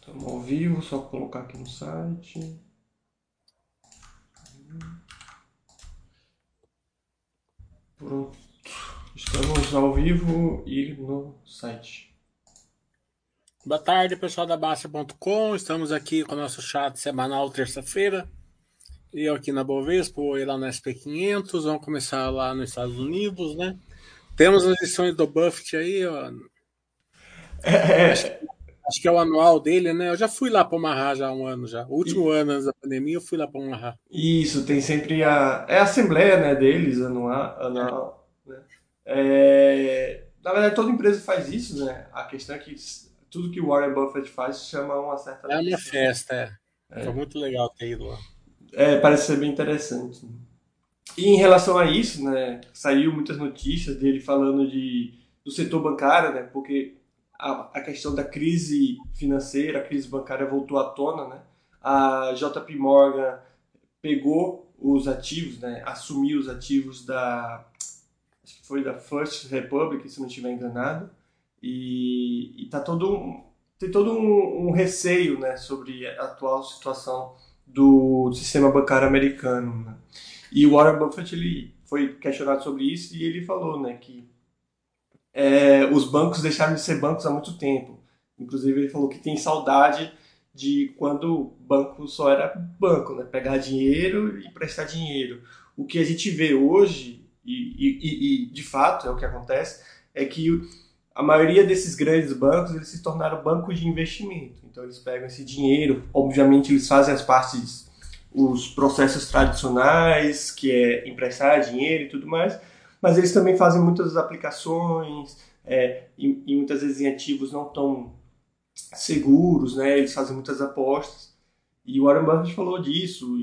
Estamos ao vivo, só colocar aqui no site. Estamos ao vivo e no site. Boa tarde, pessoal da Baixa.com. Estamos aqui com o nosso chat semanal terça-feira. Eu aqui na Bovespa, e lá no SP500. Vamos começar lá nos Estados Unidos, né? Temos as lições do Buffett aí, ó. É, acho, acho, que é o anual dele, né? Eu já fui lá para Marra já há um ano já. O último e... ano antes da pandemia eu fui lá para Marra. Isso, tem sempre a. É a assembleia né, deles, anual. anual é. né? Na verdade, toda empresa faz isso, né? A questão é que tudo que o Warren Buffett faz chama uma certa. É uma festa, é. é. Foi muito legal ter ido lá. É, parece ser bem interessante. E em relação a isso, né, saiu muitas notícias dele falando de, do setor bancário, né, porque a, a questão da crise financeira, a crise bancária voltou à tona, né, a JP Morgan pegou os ativos, né, assumiu os ativos da, foi da First Republic, se não estiver enganado, e, e tá todo um, tem todo um, um receio, né, sobre a atual situação do sistema bancário americano, né? E o Warren Buffett ele foi questionado sobre isso e ele falou, né, que é, os bancos deixaram de ser bancos há muito tempo. Inclusive ele falou que tem saudade de quando o banco só era banco, né, pegar dinheiro e prestar dinheiro. O que a gente vê hoje e, e, e de fato é o que acontece é que a maioria desses grandes bancos eles se tornaram bancos de investimento. Então eles pegam esse dinheiro, obviamente eles fazem as partes os processos tradicionais, que é emprestar dinheiro e tudo mais, mas eles também fazem muitas aplicações é, e, e, muitas vezes em ativos não tão seguros, né? Eles fazem muitas apostas e o Warren Buffett falou disso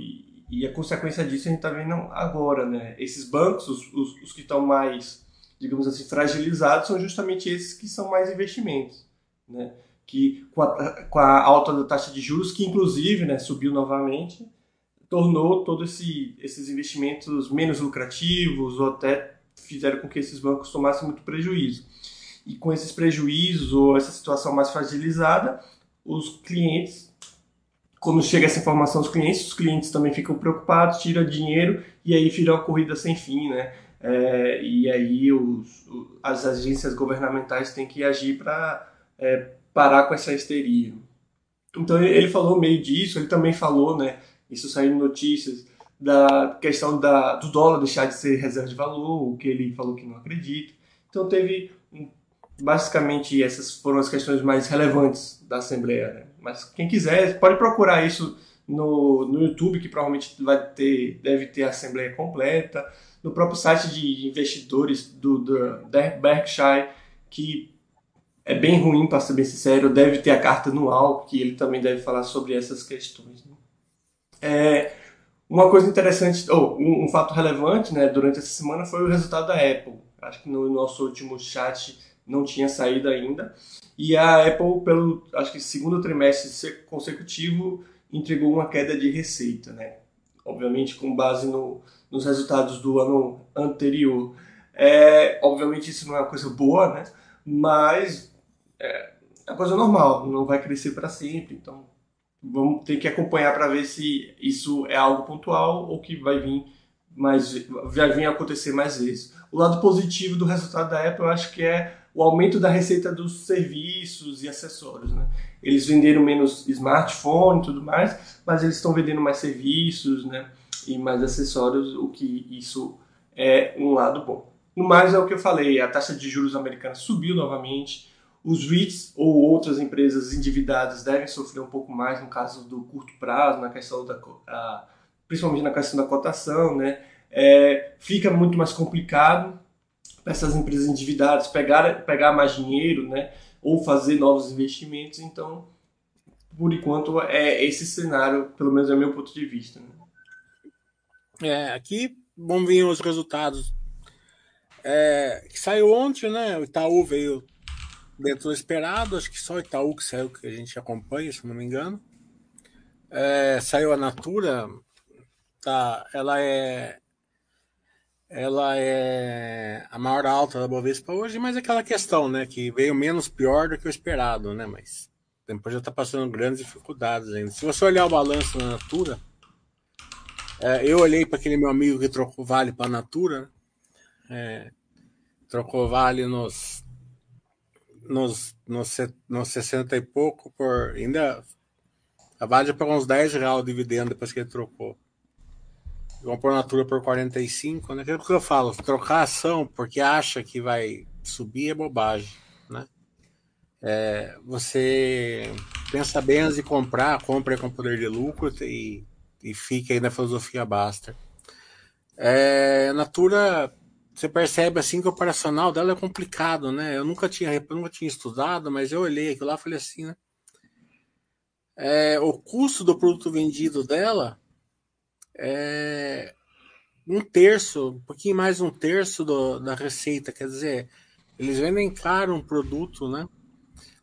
e a consequência disso a gente está vendo agora, né? Esses bancos, os, os, os que estão mais, digamos assim, fragilizados, são justamente esses que são mais investimentos, né? Que com a, com a alta da taxa de juros, que inclusive né, subiu novamente, tornou todos esse, esses investimentos menos lucrativos ou até fizeram com que esses bancos tomassem muito prejuízo. E com esses prejuízos ou essa situação mais fragilizada, os clientes, quando chega essa informação aos clientes, os clientes também ficam preocupados, tiram dinheiro e aí vira uma corrida sem fim, né? É, e aí os, as agências governamentais têm que agir para é, parar com essa histeria. Então ele falou meio disso, ele também falou, né, isso saiu em notícias da questão da, do dólar deixar de ser reserva de valor, o que ele falou que não acredita. Então teve basicamente essas foram as questões mais relevantes da Assembleia. Né? Mas quem quiser pode procurar isso no, no YouTube, que provavelmente vai ter, deve ter a Assembleia completa, no próprio site de investidores do, do da Berkshire, que é bem ruim, para ser bem sincero, deve ter a carta anual, que ele também deve falar sobre essas questões. Né? É, uma coisa interessante, ou um, um, fato relevante, né, durante essa semana foi o resultado da Apple. Acho que no nosso último chat não tinha saído ainda. E a Apple, pelo acho que segundo trimestre consecutivo, entregou uma queda de receita, né? Obviamente com base no, nos resultados do ano anterior. É, obviamente isso não é uma coisa boa, né? Mas é, é uma coisa normal, não vai crescer para sempre, então vamos ter que acompanhar para ver se isso é algo pontual ou que vai vir mais vai vir acontecer mais vezes. O lado positivo do resultado da Apple eu acho que é o aumento da receita dos serviços e acessórios. Né? Eles venderam menos smartphone e tudo mais, mas eles estão vendendo mais serviços né? e mais acessórios, o que isso é um lado bom. No mais é o que eu falei, a taxa de juros americana subiu novamente, os REITs ou outras empresas endividadas devem sofrer um pouco mais no caso do curto prazo, na questão da, a, principalmente na questão da cotação, né? É, fica muito mais complicado para essas empresas endividadas pegar, pegar mais dinheiro, né? Ou fazer novos investimentos. Então, por enquanto, é esse cenário, pelo menos é o meu ponto de vista. Né? É, aqui vão vir os resultados é, que saiu ontem, né? O Itaú veio dentro do esperado, acho que só o Itaú que saiu que a gente acompanha, se não me engano. É, saiu a Natura, tá, ela é ela é a maior alta da Bovespa hoje, mas é aquela questão, né, que veio menos pior do que o esperado, né, mas depois já está passando grandes dificuldades ainda. Se você olhar o balanço da Natura, é, eu olhei para aquele meu amigo que trocou Vale para a Natura, é, trocou Vale nos, nos, nos, nos 60 e pouco, por ainda a Vale já pegou uns 10 reais de dividendo depois que ele trocou. Comprou Natura por 45, né? Aquilo que eu falo, trocar ação porque acha que vai subir é bobagem, né? É, você pensa bem antes de comprar, compra com poder de lucro e, e fica aí na filosofia basta. É, Natura, você percebe assim que o operacional dela é complicado, né? Eu nunca tinha, eu nunca tinha estudado, mas eu olhei aquilo lá e falei assim, né? É, o custo do produto vendido dela é um terço, um pouquinho mais um terço do, da receita. Quer dizer, eles vendem caro um produto, né?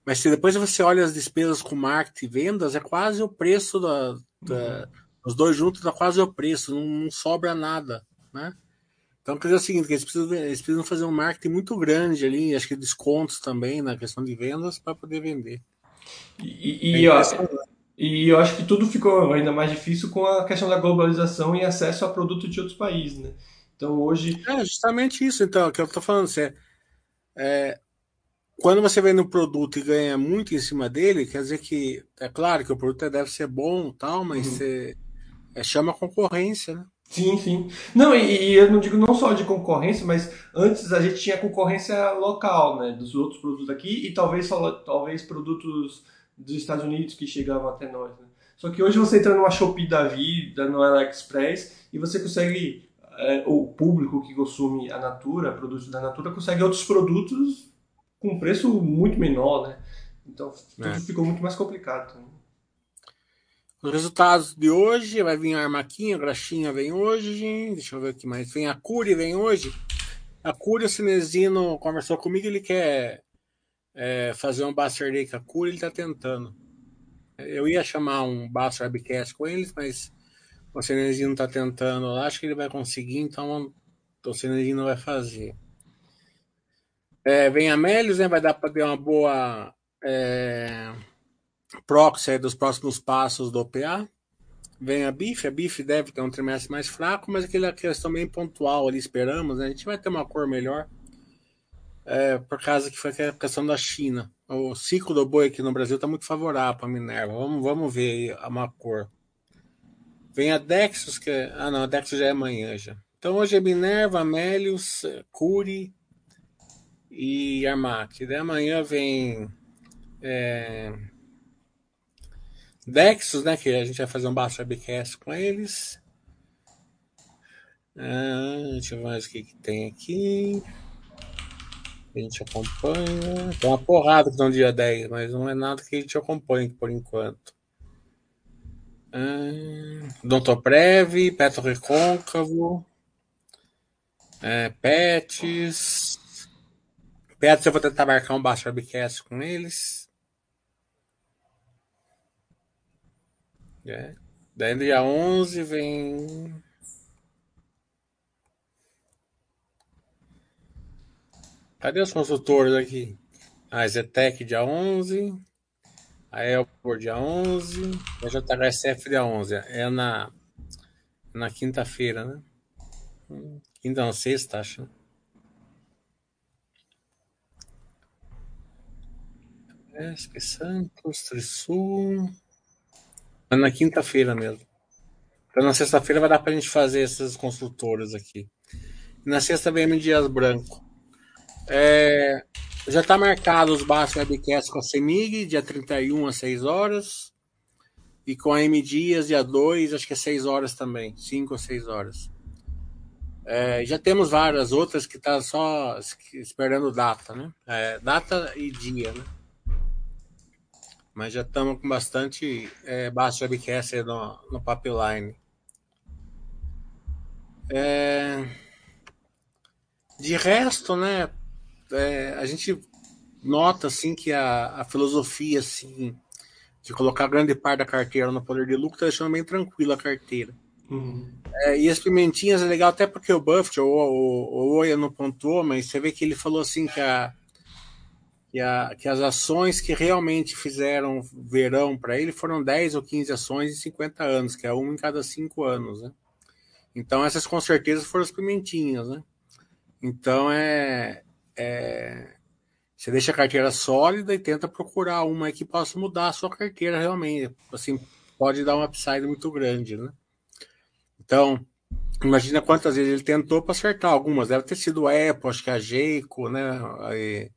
Mas se depois você olha as despesas com marketing e vendas, é quase o preço da, da uhum. os dois juntos dá quase o preço, não, não, sobra nada, né? Então quer dizer o seguinte, eles precisam, eles precisam fazer um marketing muito grande ali, acho que descontos também na questão de vendas para poder vender. E, e, é ó, e eu acho que tudo ficou ainda mais difícil com a questão da globalização e acesso a produtos de outros países, né? Então hoje. É justamente isso, então, que eu estou falando. Você, é, quando você vende um produto e ganha muito em cima dele, quer dizer que é claro que o produto deve ser bom tal, mas uhum. você é, chama concorrência, né? Sim, sim. Não, e, e, eu não digo não só de concorrência, mas antes a gente tinha concorrência local, né? Dos outros produtos aqui e talvez, talvez produtos dos Estados Unidos que chegavam até nós. Né? Só que hoje você entra numa Shopee da vida, no AliExpress, e você consegue, é, o público que consome a Natura, produtos da Natura, consegue outros produtos com preço muito menor, né? Então tudo é. ficou muito mais complicado. Os resultados de hoje, vai vir a Armaquinha, a Graxinha vem hoje, deixa eu ver o que mais, vem a Curi, vem hoje. A Curi, o Cinesino conversou comigo, ele quer é, fazer um Buster Day Cura, ele está tentando. Eu ia chamar um Buster Webcast com eles, mas o Cenezino está tentando lá, acho que ele vai conseguir, então o Cenezino vai fazer. É, vem a Melios, né? Vai dar para ter uma boa é, proxy dos próximos passos do OPA. Vem a BIF, a BIF deve ter um trimestre mais fraco, mas aquela questão bem pontual ali, esperamos, né? A gente vai ter uma cor melhor é, por causa que foi a questão da China. O ciclo do boi aqui no Brasil está muito favorável para a Minerva. Vamos, vamos ver a uma cor. Vem a Dexus, que é... Ah, não, a Dexus já é amanhã já. Então hoje é Minerva, Amélios, Curi e Armac. Daí amanhã vem é... Dexus, né? Que a gente vai fazer um baixo webcast com eles. Ah, deixa eu ver o que, que tem aqui a gente acompanha. Tem uma porrada que estão dia 10, mas não é nada que a gente acompanhe por enquanto. Hum, Prev, Petro Recôncavo, é, Pets. Pets eu vou tentar marcar um baixo webcast com eles. É. Daí dia 11 vem Cadê os consultores aqui? A Zetec dia 11, a Elpor dia 11, a JHSF dia 11. É na, na quinta-feira, né? Quinta não, sexta, acho. SP Santos, Trisul. É na quinta-feira mesmo. Então na sexta-feira vai dar pra gente fazer esses consultores aqui. na sexta vem em Dias Branco. É, já está marcado os baixos webcasts com a CEMIG, dia 31 às 6 horas. E com a M Dias, dia 2, acho que é 6 horas também. 5 ou 6 horas. É, já temos várias outras que tá só esperando data, né? É, data e dia, né? Mas já estamos com bastante é, baixo webcast no, no pipeline. É... De resto, né, é, a gente nota assim que a, a filosofia assim de colocar grande parte da carteira no poder de lucro está deixando bem tranquila a carteira. Uhum. É, e as pimentinhas é legal até porque o Buffett, ou o Oia não pontuou, mas você vê que ele falou assim que, a, que, a, que as ações que realmente fizeram verão para ele foram 10 ou 15 ações em 50 anos, que é uma em cada 5 anos. Né? Então essas com certeza foram as pimentinhas. Né? Então é, é você deixa a carteira sólida e tenta procurar uma que possa mudar a sua carteira realmente. Assim, pode dar um upside muito grande, né? Então, imagina quantas vezes ele tentou para acertar algumas. Deve ter sido o Apple, acho que a Jeico, né? Aí,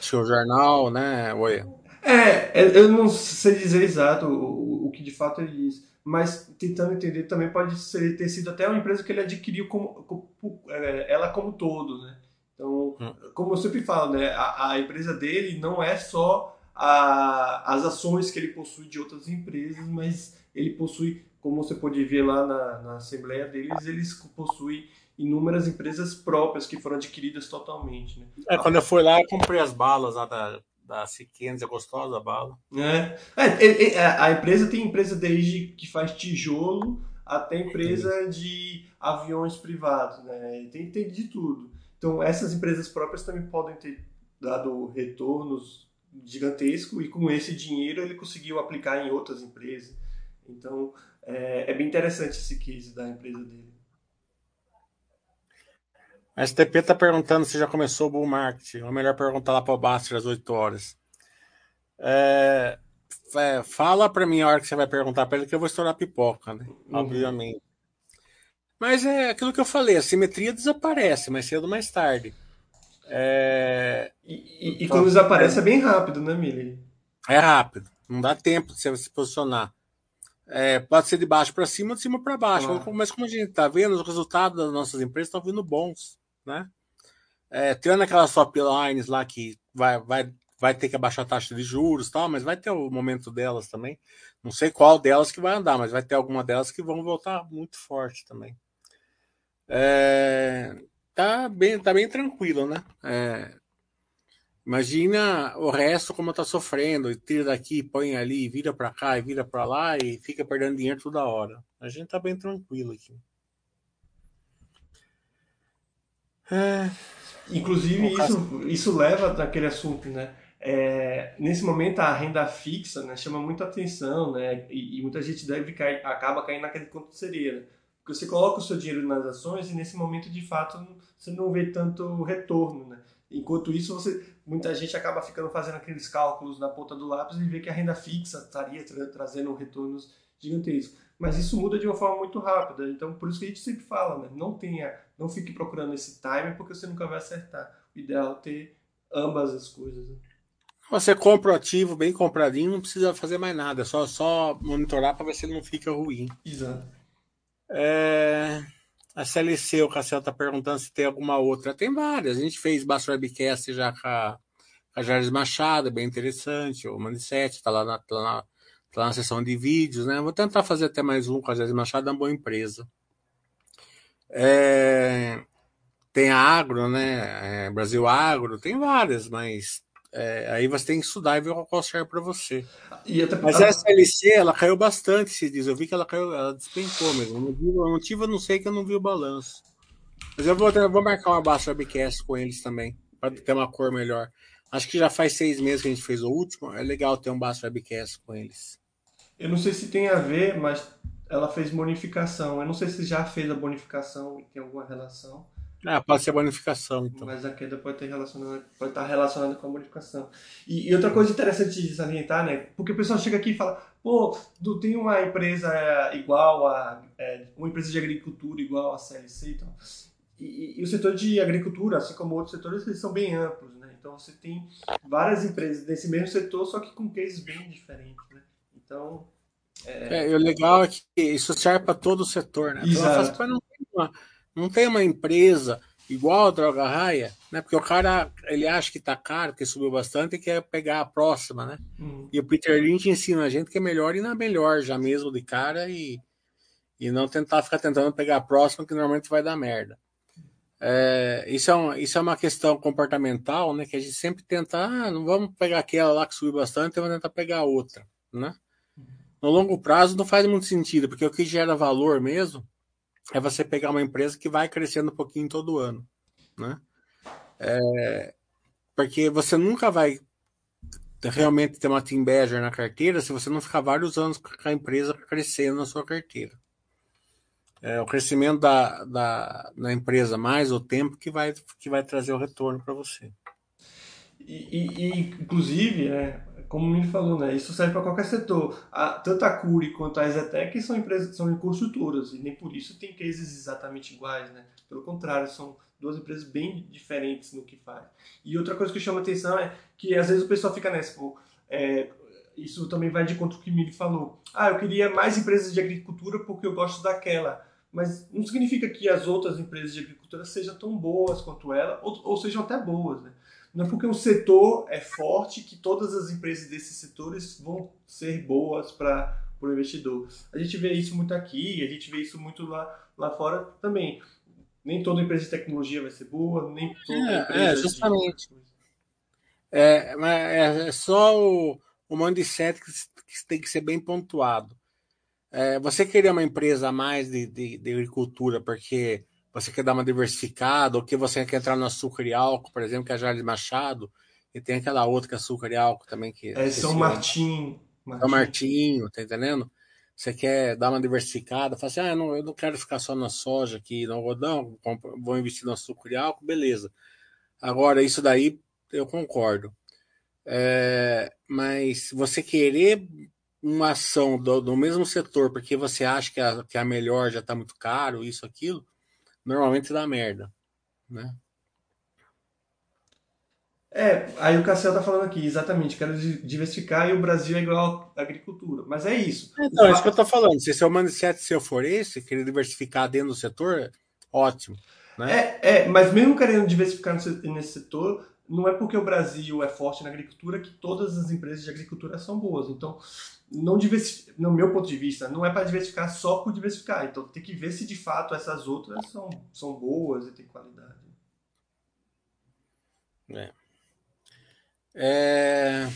seu jornal, né? Oi. É, é, eu não sei dizer exato o, o que de fato ele diz, mas tentando entender também pode ser, ter sido até uma empresa que ele adquiriu como, como é, ela como todo, né? Então, hum. como eu sempre falo, né, a, a empresa dele não é só a, as ações que ele possui de outras empresas, mas ele possui, como você pode ver lá na, na assembleia deles, eles possuem inúmeras empresas próprias que foram adquiridas totalmente. Né? É, quando eu fui lá, eu comprei as balas lá da, da Siquenza, é gostosa a bala. É. É, é, a empresa tem empresa desde que faz tijolo até empresa de aviões privados, né? Tem, tem de tudo. Então, essas empresas próprias também podem ter dado retornos gigantescos e com esse dinheiro ele conseguiu aplicar em outras empresas. Então, é, é bem interessante esse case da empresa dele. A STP está perguntando se já começou o bull market. Ou melhor perguntar lá para o Baster às 8 horas. É, é, fala para mim a hora que você vai perguntar para ele que eu vou estourar pipoca, né? Uhum. Obviamente. Mas é aquilo que eu falei, a simetria desaparece mais cedo ou mais tarde. É... E, e, e, quando desaparece é bem rápido, né, Mili? É rápido, não dá tempo de você se posicionar. É, pode ser de baixo para cima, de cima para baixo. Claro. Mas como a gente está vendo, os resultados das nossas empresas estão vindo bons, né? É, tirando aquelas top lines lá que vai, vai, vai ter que abaixar a taxa de juros tal, mas vai ter o momento delas também. Não sei qual delas que vai andar, mas vai ter alguma delas que vão voltar muito forte também. É, tá, bem, tá bem tranquilo, né? É, imagina o resto como tá sofrendo, tira daqui, põe ali, vira para cá e vira para lá e fica perdendo dinheiro toda hora. A gente tá bem tranquilo aqui. É, Inclusive, isso, isso leva naquele assunto, né? É, nesse momento, a renda fixa né, chama muita atenção, né? E, e muita gente deve cair, acaba caindo naquele conto de sereia. Né? Porque você coloca o seu dinheiro nas ações e nesse momento, de fato, você não vê tanto retorno, né? Enquanto isso, você, muita gente acaba ficando fazendo aqueles cálculos na ponta do lápis e vê que a renda fixa estaria tra trazendo retornos gigantescos. Mas isso muda de uma forma muito rápida. Então, por isso que a gente sempre fala, né? Não tenha, não fique procurando esse time porque você nunca vai acertar. O ideal é ter ambas as coisas. Né? Você compra o ativo bem compradinho, não precisa fazer mais nada, é só, só monitorar para ver se não fica ruim. Exato. É... A CLC, o Cassiel está perguntando se tem alguma outra. Tem várias. A gente fez Baixo Webcast já com a, a Jares Machado, bem interessante. O Manissete está lá na, tá na, tá na sessão de vídeos, né? Vou tentar fazer até mais um com a Jares Machado, é uma boa empresa. É... Tem a Agro, né? É, Brasil Agro, tem várias, mas é, aí você tem que estudar e ver qual serve para você. Até... Mas a SLC, ela caiu bastante, se diz. Eu vi que ela caiu, ela despencou mesmo. O motivo eu não sei que eu não vi o balanço. Mas eu vou, eu vou marcar uma baixa webcast com eles também, para ter uma cor melhor. Acho que já faz seis meses que a gente fez o último. É legal ter um baixo webcast com eles. Eu não sei se tem a ver, mas ela fez bonificação. Eu não sei se já fez a bonificação e tem alguma relação. Ah, pode ser bonificação, então. Mas a queda pode, ter relacionado, pode estar relacionada com a bonificação. E, e, outra coisa interessante de salientar, né? Porque o pessoal chega aqui e fala, pô, tu tem uma empresa igual a. É, uma empresa de agricultura igual a CLC e tal. E, e, o setor de agricultura, assim como outros setores, eles são bem amplos, né? Então você tem várias empresas nesse mesmo setor, só que com cases bem diferentes, né? Então. É, é o legal é que isso serve para todo o setor, né? Então, Exato. Então, não tem uma não tem uma empresa igual a Droga Raia, né? Porque o cara ele acha que tá caro, que subiu bastante e quer pegar a próxima, né? Uhum. E o Peter Lynch ensina a gente que é melhor ir na melhor já mesmo de cara e, e não tentar ficar tentando pegar a próxima, que normalmente vai dar merda. É, isso, é um, isso é uma questão comportamental, né? Que a gente sempre tenta, ah, não vamos pegar aquela lá que subiu bastante, então vamos tentar pegar outra, né? No longo prazo não faz muito sentido, porque o que gera valor mesmo é você pegar uma empresa que vai crescendo um pouquinho todo ano, né? É, porque você nunca vai realmente ter uma team badger na carteira se você não ficar vários anos com a empresa crescendo na sua carteira. É o crescimento da, da, da empresa mais o tempo que vai, que vai trazer o retorno para você. E, e, inclusive, é, como o falou, né, isso serve para qualquer setor. A, tanto a Curi quanto a Exetec são empresas são construtoras e nem por isso tem cases exatamente iguais. Né? Pelo contrário, são duas empresas bem diferentes no que faz. E outra coisa que chama atenção é que às vezes o pessoal fica nessa, pô, é, isso também vai de contra o que o falou. Ah, eu queria mais empresas de agricultura porque eu gosto daquela. Mas não significa que as outras empresas de agricultura sejam tão boas quanto ela, ou, ou sejam até boas. Né? Não é porque um setor é forte que todas as empresas desses setores vão ser boas para o investidor. A gente vê isso muito aqui, a gente vê isso muito lá, lá fora também nem toda empresa de tecnologia vai ser boa, nem toda é, empresa. É, justamente. De... É, é, é só o, o mindset que, que tem que ser bem pontuado. É, você queria uma empresa a mais de, de, de, agricultura porque você quer dar uma diversificada, ou que você quer entrar no açúcar e álcool, por exemplo, que é a Jardim Machado, e tem aquela outra que é açúcar e álcool também. Que, é São Martim. São Martinho, tá entendendo? você quer dar uma diversificada, fala assim, ah, eu não, eu não quero ficar só na soja aqui, no algodão, vou investir no açúcar e álcool, beleza. Agora, isso daí eu concordo. É, mas você querer uma ação do, do, mesmo setor porque você acha que a, que a melhor já está muito caro, isso, aquilo, normalmente dá merda, né? É, aí o Cassel tá falando aqui, exatamente, quero diversificar e o Brasil é igual à agricultura. Mas é isso. Então, é isso que eu tô falando. Se seu mindset seu for esse, querer diversificar dentro do setor, ótimo. Né? É, é, mas mesmo querendo diversificar nesse setor, não é porque o Brasil é forte na agricultura que todas as empresas de agricultura são boas. Então, não no meu ponto de vista, não é para diversificar só por diversificar. Então, tem que ver se de fato essas outras são, são boas e têm qualidade. É. É...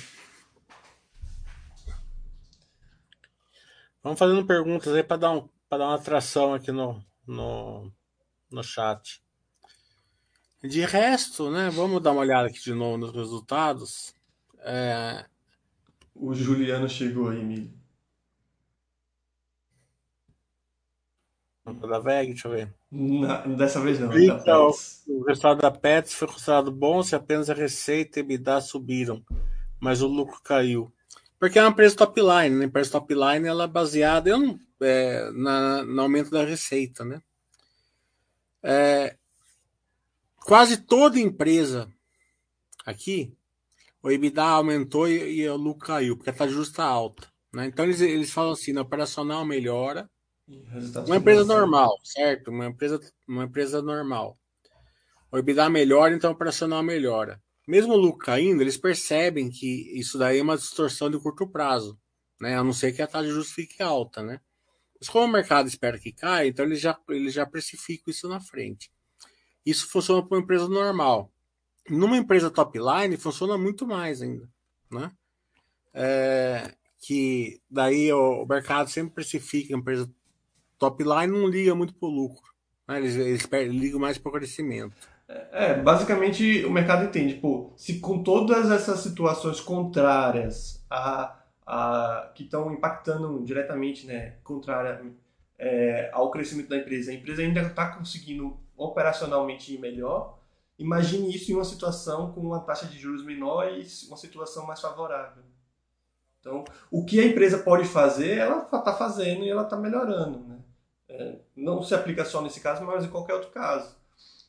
Vamos fazendo perguntas aí para dar, um, dar uma atração aqui no, no, no chat. De resto, né? Vamos dar uma olhada aqui de novo nos resultados. É... O Juliano chegou aí, Emílio. Da VEG, deixa eu ver. Não, dessa vez não. Então, o resultado da Pets foi considerado bom se apenas a receita e EBITDA subiram, mas o lucro caiu. Porque é uma empresa top line, né? A empresa top line ela é baseada eu é, na, no aumento da receita, né? É, quase toda empresa aqui, o EBITDA aumentou e, e o lucro caiu, porque a taxa justa alta. Né? Então eles, eles falam assim, no operacional melhora, uma empresa normal, certo? Uma empresa, uma empresa normal. O EBITDA melhora, então o operacional melhora. Mesmo o lucro caindo, eles percebem que isso daí é uma distorção de curto prazo, né? A não ser que a taxa de juros fique alta, né? Mas como o mercado espera que caia, então eles já, eles já precificam isso na frente. Isso funciona para uma empresa normal. Numa empresa top line, funciona muito mais ainda, né? É, que daí o, mercado sempre precifica a empresa top line não liga muito para o lucro. Né? Eles, eles, eles ligam mais para o crescimento. É, basicamente o mercado entende, pô, se com todas essas situações contrárias a, a, que estão impactando diretamente, né, contrária é, ao crescimento da empresa, a empresa ainda está conseguindo operacionalmente melhor, imagine isso em uma situação com uma taxa de juros menor e uma situação mais favorável. Então, o que a empresa pode fazer, ela está fazendo e ela está melhorando. Né? É, não se aplica só nesse caso, mas em qualquer outro caso.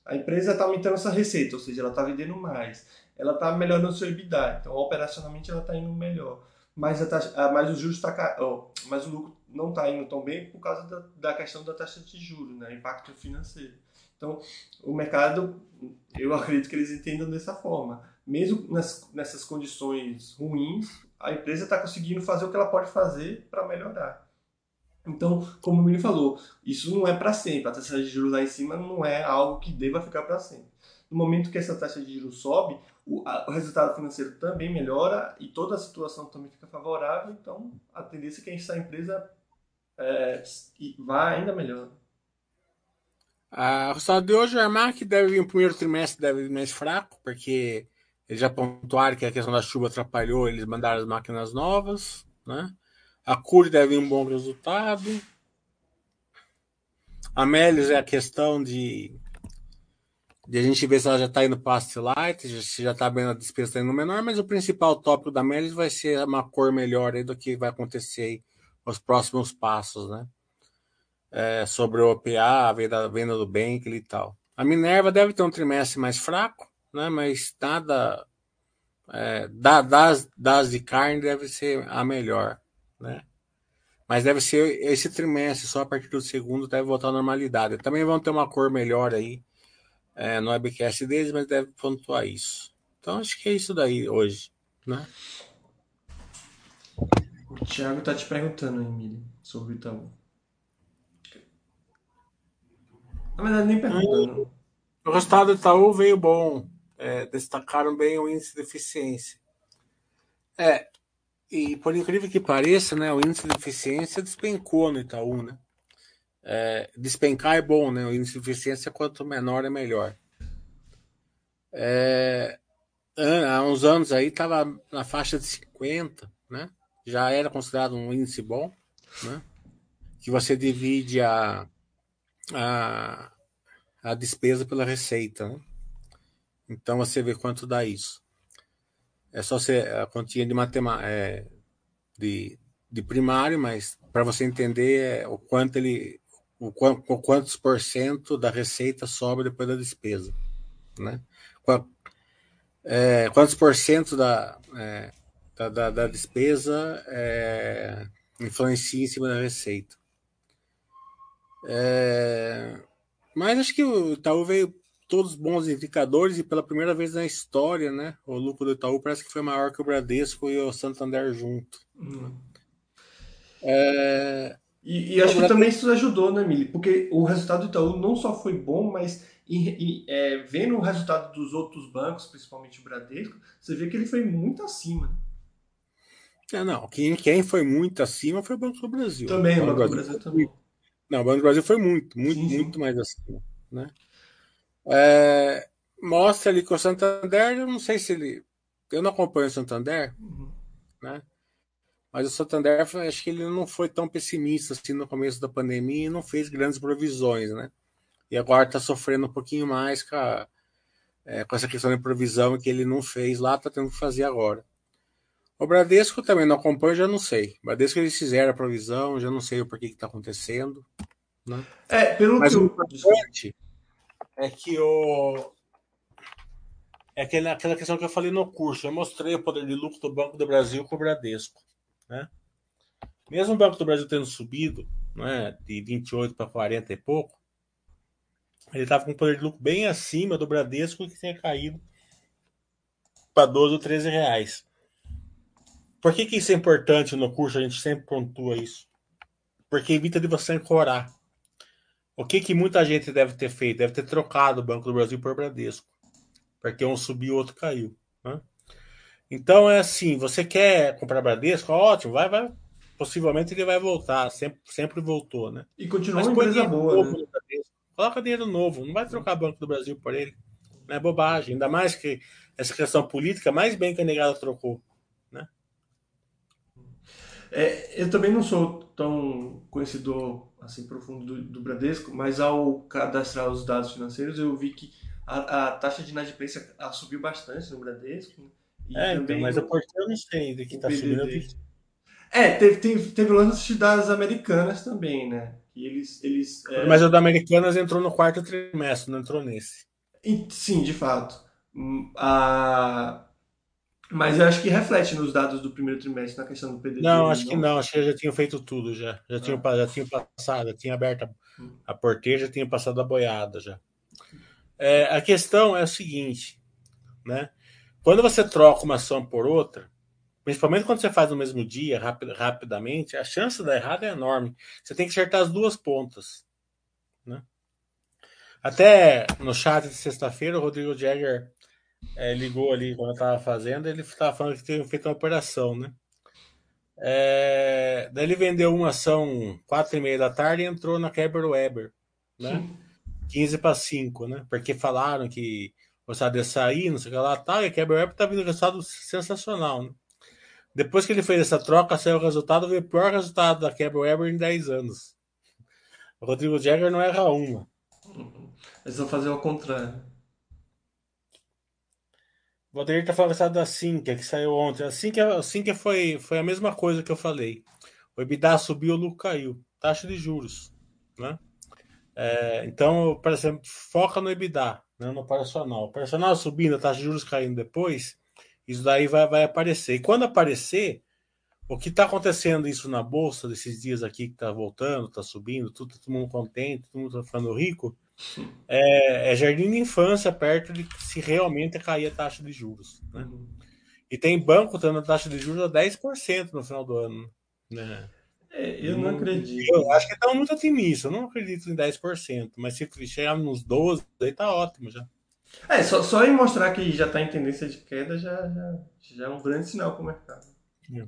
A empresa está aumentando essa receita, ou seja, ela está vendendo mais. Ela está melhorando seu EBITDA, então operacionalmente ela está indo melhor. Mas, a taxa, mas o juros está oh, mas o lucro não está indo tão bem por causa da, da questão da taxa de juros, né? impacto financeiro. Então, o mercado, eu acredito que eles entendam dessa forma. Mesmo nas, nessas condições ruins, a empresa está conseguindo fazer o que ela pode fazer para melhorar. Então, como o Mini falou, isso não é para sempre. A taxa de juros lá em cima não é algo que deva ficar para sempre. No momento que essa taxa de juros sobe, o, a, o, resultado financeiro também melhora e toda a situação também fica favorável. Então, a tendência é que essa empresa é, vá ainda melhor. A, o resultado de hoje, a Armac deve vir, o primeiro trimestre deve vir mais fraco, porque eles já pontuaram que a questão da chuva atrapalhou, eles mandaram as máquinas novas, né? A Cure deve vir um bom resultado. A Melis é a questão de, de a gente ver se ela já está indo para light, se já está vendo a despesa tá indo menor, mas o principal tópico da Melis vai ser uma cor melhor aí do que vai acontecer aí, os próximos passos, né? É, sobre o OPA, a venda, a venda do Bank e tal. A Minerva deve ter um trimestre mais fraco, né? Mas nada é, das, das de carne deve ser a melhor né? Mas deve ser esse trimestre, só a partir do segundo deve voltar à normalidade. Também vão ter uma cor melhor aí é, no webcast deles, mas deve pontuar isso. Então acho que é isso daí hoje, né? O Thiago tá te perguntando, Emílio, sobre o Itaú. Na verdade, nem perguntando. Hum, o resultado do Itaú veio bom. É, destacaram bem o índice de eficiência. É, e por incrível que pareça, né, o índice de eficiência despencou no Itaú, né? É, despencar é bom, né? O índice de eficiência quanto menor é melhor. É, há uns anos aí estava na faixa de 50, né? Já era considerado um índice bom, né? Que você divide a, a, a despesa pela receita, né? Então você vê quanto dá isso. É só ser a continha de matemática é, de, de primário, mas para você entender é, o quanto ele o, o quantos por cento da receita sobra depois da despesa, né? É, quantos por cento da, é, da, da, da, despesa é, influencia em cima da receita. É, mas acho que o Itaú veio todos bons indicadores e pela primeira vez na história, né, o lucro do Itaú parece que foi maior que o Bradesco e o Santander junto. Hum. É... E, e, acho que também isso ajudou, né, Mili? Porque o resultado do Itaú não só foi bom, mas é, vendo o resultado dos outros bancos, principalmente o Bradesco, você vê que ele foi muito acima. É, não, quem, quem foi muito acima foi o Banco do Brasil. Também, o Banco do Brasil, Brasil também. Não, o Banco do Brasil foi muito, muito, muito mais acima, né? É, mostra ali que o Santander, eu não sei se ele. Eu não acompanho o Santander, uhum. né? Mas o Santander, acho que ele não foi tão pessimista assim no começo da pandemia e não fez grandes provisões, né? E agora está sofrendo um pouquinho mais com, a, é, com essa questão de provisão que ele não fez lá, está tendo que fazer agora. O Bradesco também não acompanho, já não sei. O Bradesco eles fizeram a provisão, já não sei o porquê que está acontecendo. Né? É, pelo Mas que o importante é que o. É aquela, aquela questão que eu falei no curso. Eu mostrei o poder de lucro do Banco do Brasil com o Bradesco. Né? Mesmo o Banco do Brasil tendo subido né, de 28 para 40 e pouco, ele estava com um poder de lucro bem acima do Bradesco, que tinha caído para 12 ou 13 reais. Por que, que isso é importante no curso? A gente sempre pontua isso. Porque evita de você ancorar. O que, que muita gente deve ter feito? Deve ter trocado o Banco do Brasil por Bradesco. Porque um subiu, o outro caiu. Né? Então é assim, você quer comprar Bradesco? Ótimo, vai, vai. Possivelmente ele vai voltar, sempre, sempre voltou, né? E continua uma empresa boa, né? Coloca dinheiro novo, não vai trocar Banco do Brasil por ele. Não é bobagem. Ainda mais que essa questão política, mais bem que a negada trocou. Né? É, eu também não sou tão conhecedor assim profundo do, do, Bradesco, mas ao cadastrar os dados financeiros eu vi que a, a taxa de inadimplência subiu bastante no Bradesco. Né? E é, então, mas a porteira eu não sei de que está subindo. É, teve, teve, teve lance das americanas também, né? Que eles, eles, é... Mas o da Americanas entrou no quarto trimestre, não entrou nesse. E, sim, de fato. Hum, a, mas eu acho que reflete nos dados do primeiro trimestre na questão do PDD. Não, acho não. que não. Acho que já tinham feito tudo já. Já, ah. tinham, já tinham passado, já tinha aberto a, hum. a porteira, já tinha passado a boiada já. É, a questão é o seguinte, né? Quando você troca uma ação por outra, principalmente quando você faz no mesmo dia, rapid, rapidamente, a chance de dar errado é enorme. Você tem que acertar as duas pontas. Né? Até no chat de sexta-feira, o Rodrigo Jagger é, ligou ali quando eu estava fazendo, ele estava falando que tinha feito uma operação, né? É, daí ele vendeu uma ação quatro e meia da tarde e entrou na Keber Weber, né? Sim. 15 para 5, né? Porque falaram que gostava de sair, não sei o que lá, tal, e a Keber Weber tá vindo um resultado sensacional, né? Depois que ele fez essa troca, saiu o resultado, veio o pior resultado da Keber Weber em 10 anos. O Rodrigo Jagger não erra uma. Eles vão fazer o contrário. O Valdeir tá falando da Sinqia, que saiu ontem. A Sinqia foi, foi a mesma coisa que eu falei. O EBITDA subiu, o lucro caiu. Taxa de juros. Né? É, então, por exemplo, foca no EBITDA, né, no operacional. O operacional subindo, a taxa de juros caindo depois, isso daí vai, vai aparecer. E quando aparecer, o que está acontecendo isso na bolsa desses dias aqui que está voltando, está subindo, tudo, todo mundo contente, todo mundo está ficando rico, é, é, jardim de infância perto de se realmente cair a taxa de juros. Né? E tem banco dando a taxa de juros a 10% no final do ano. Né? É, eu não, não acredito. Eu acho que estão muito otimistas. Eu não acredito em 10%, mas se chegar nos 12%, aí tá ótimo já. É, só, só em mostrar que já está em tendência de queda já, já, já é um grande sinal para o mercado. É.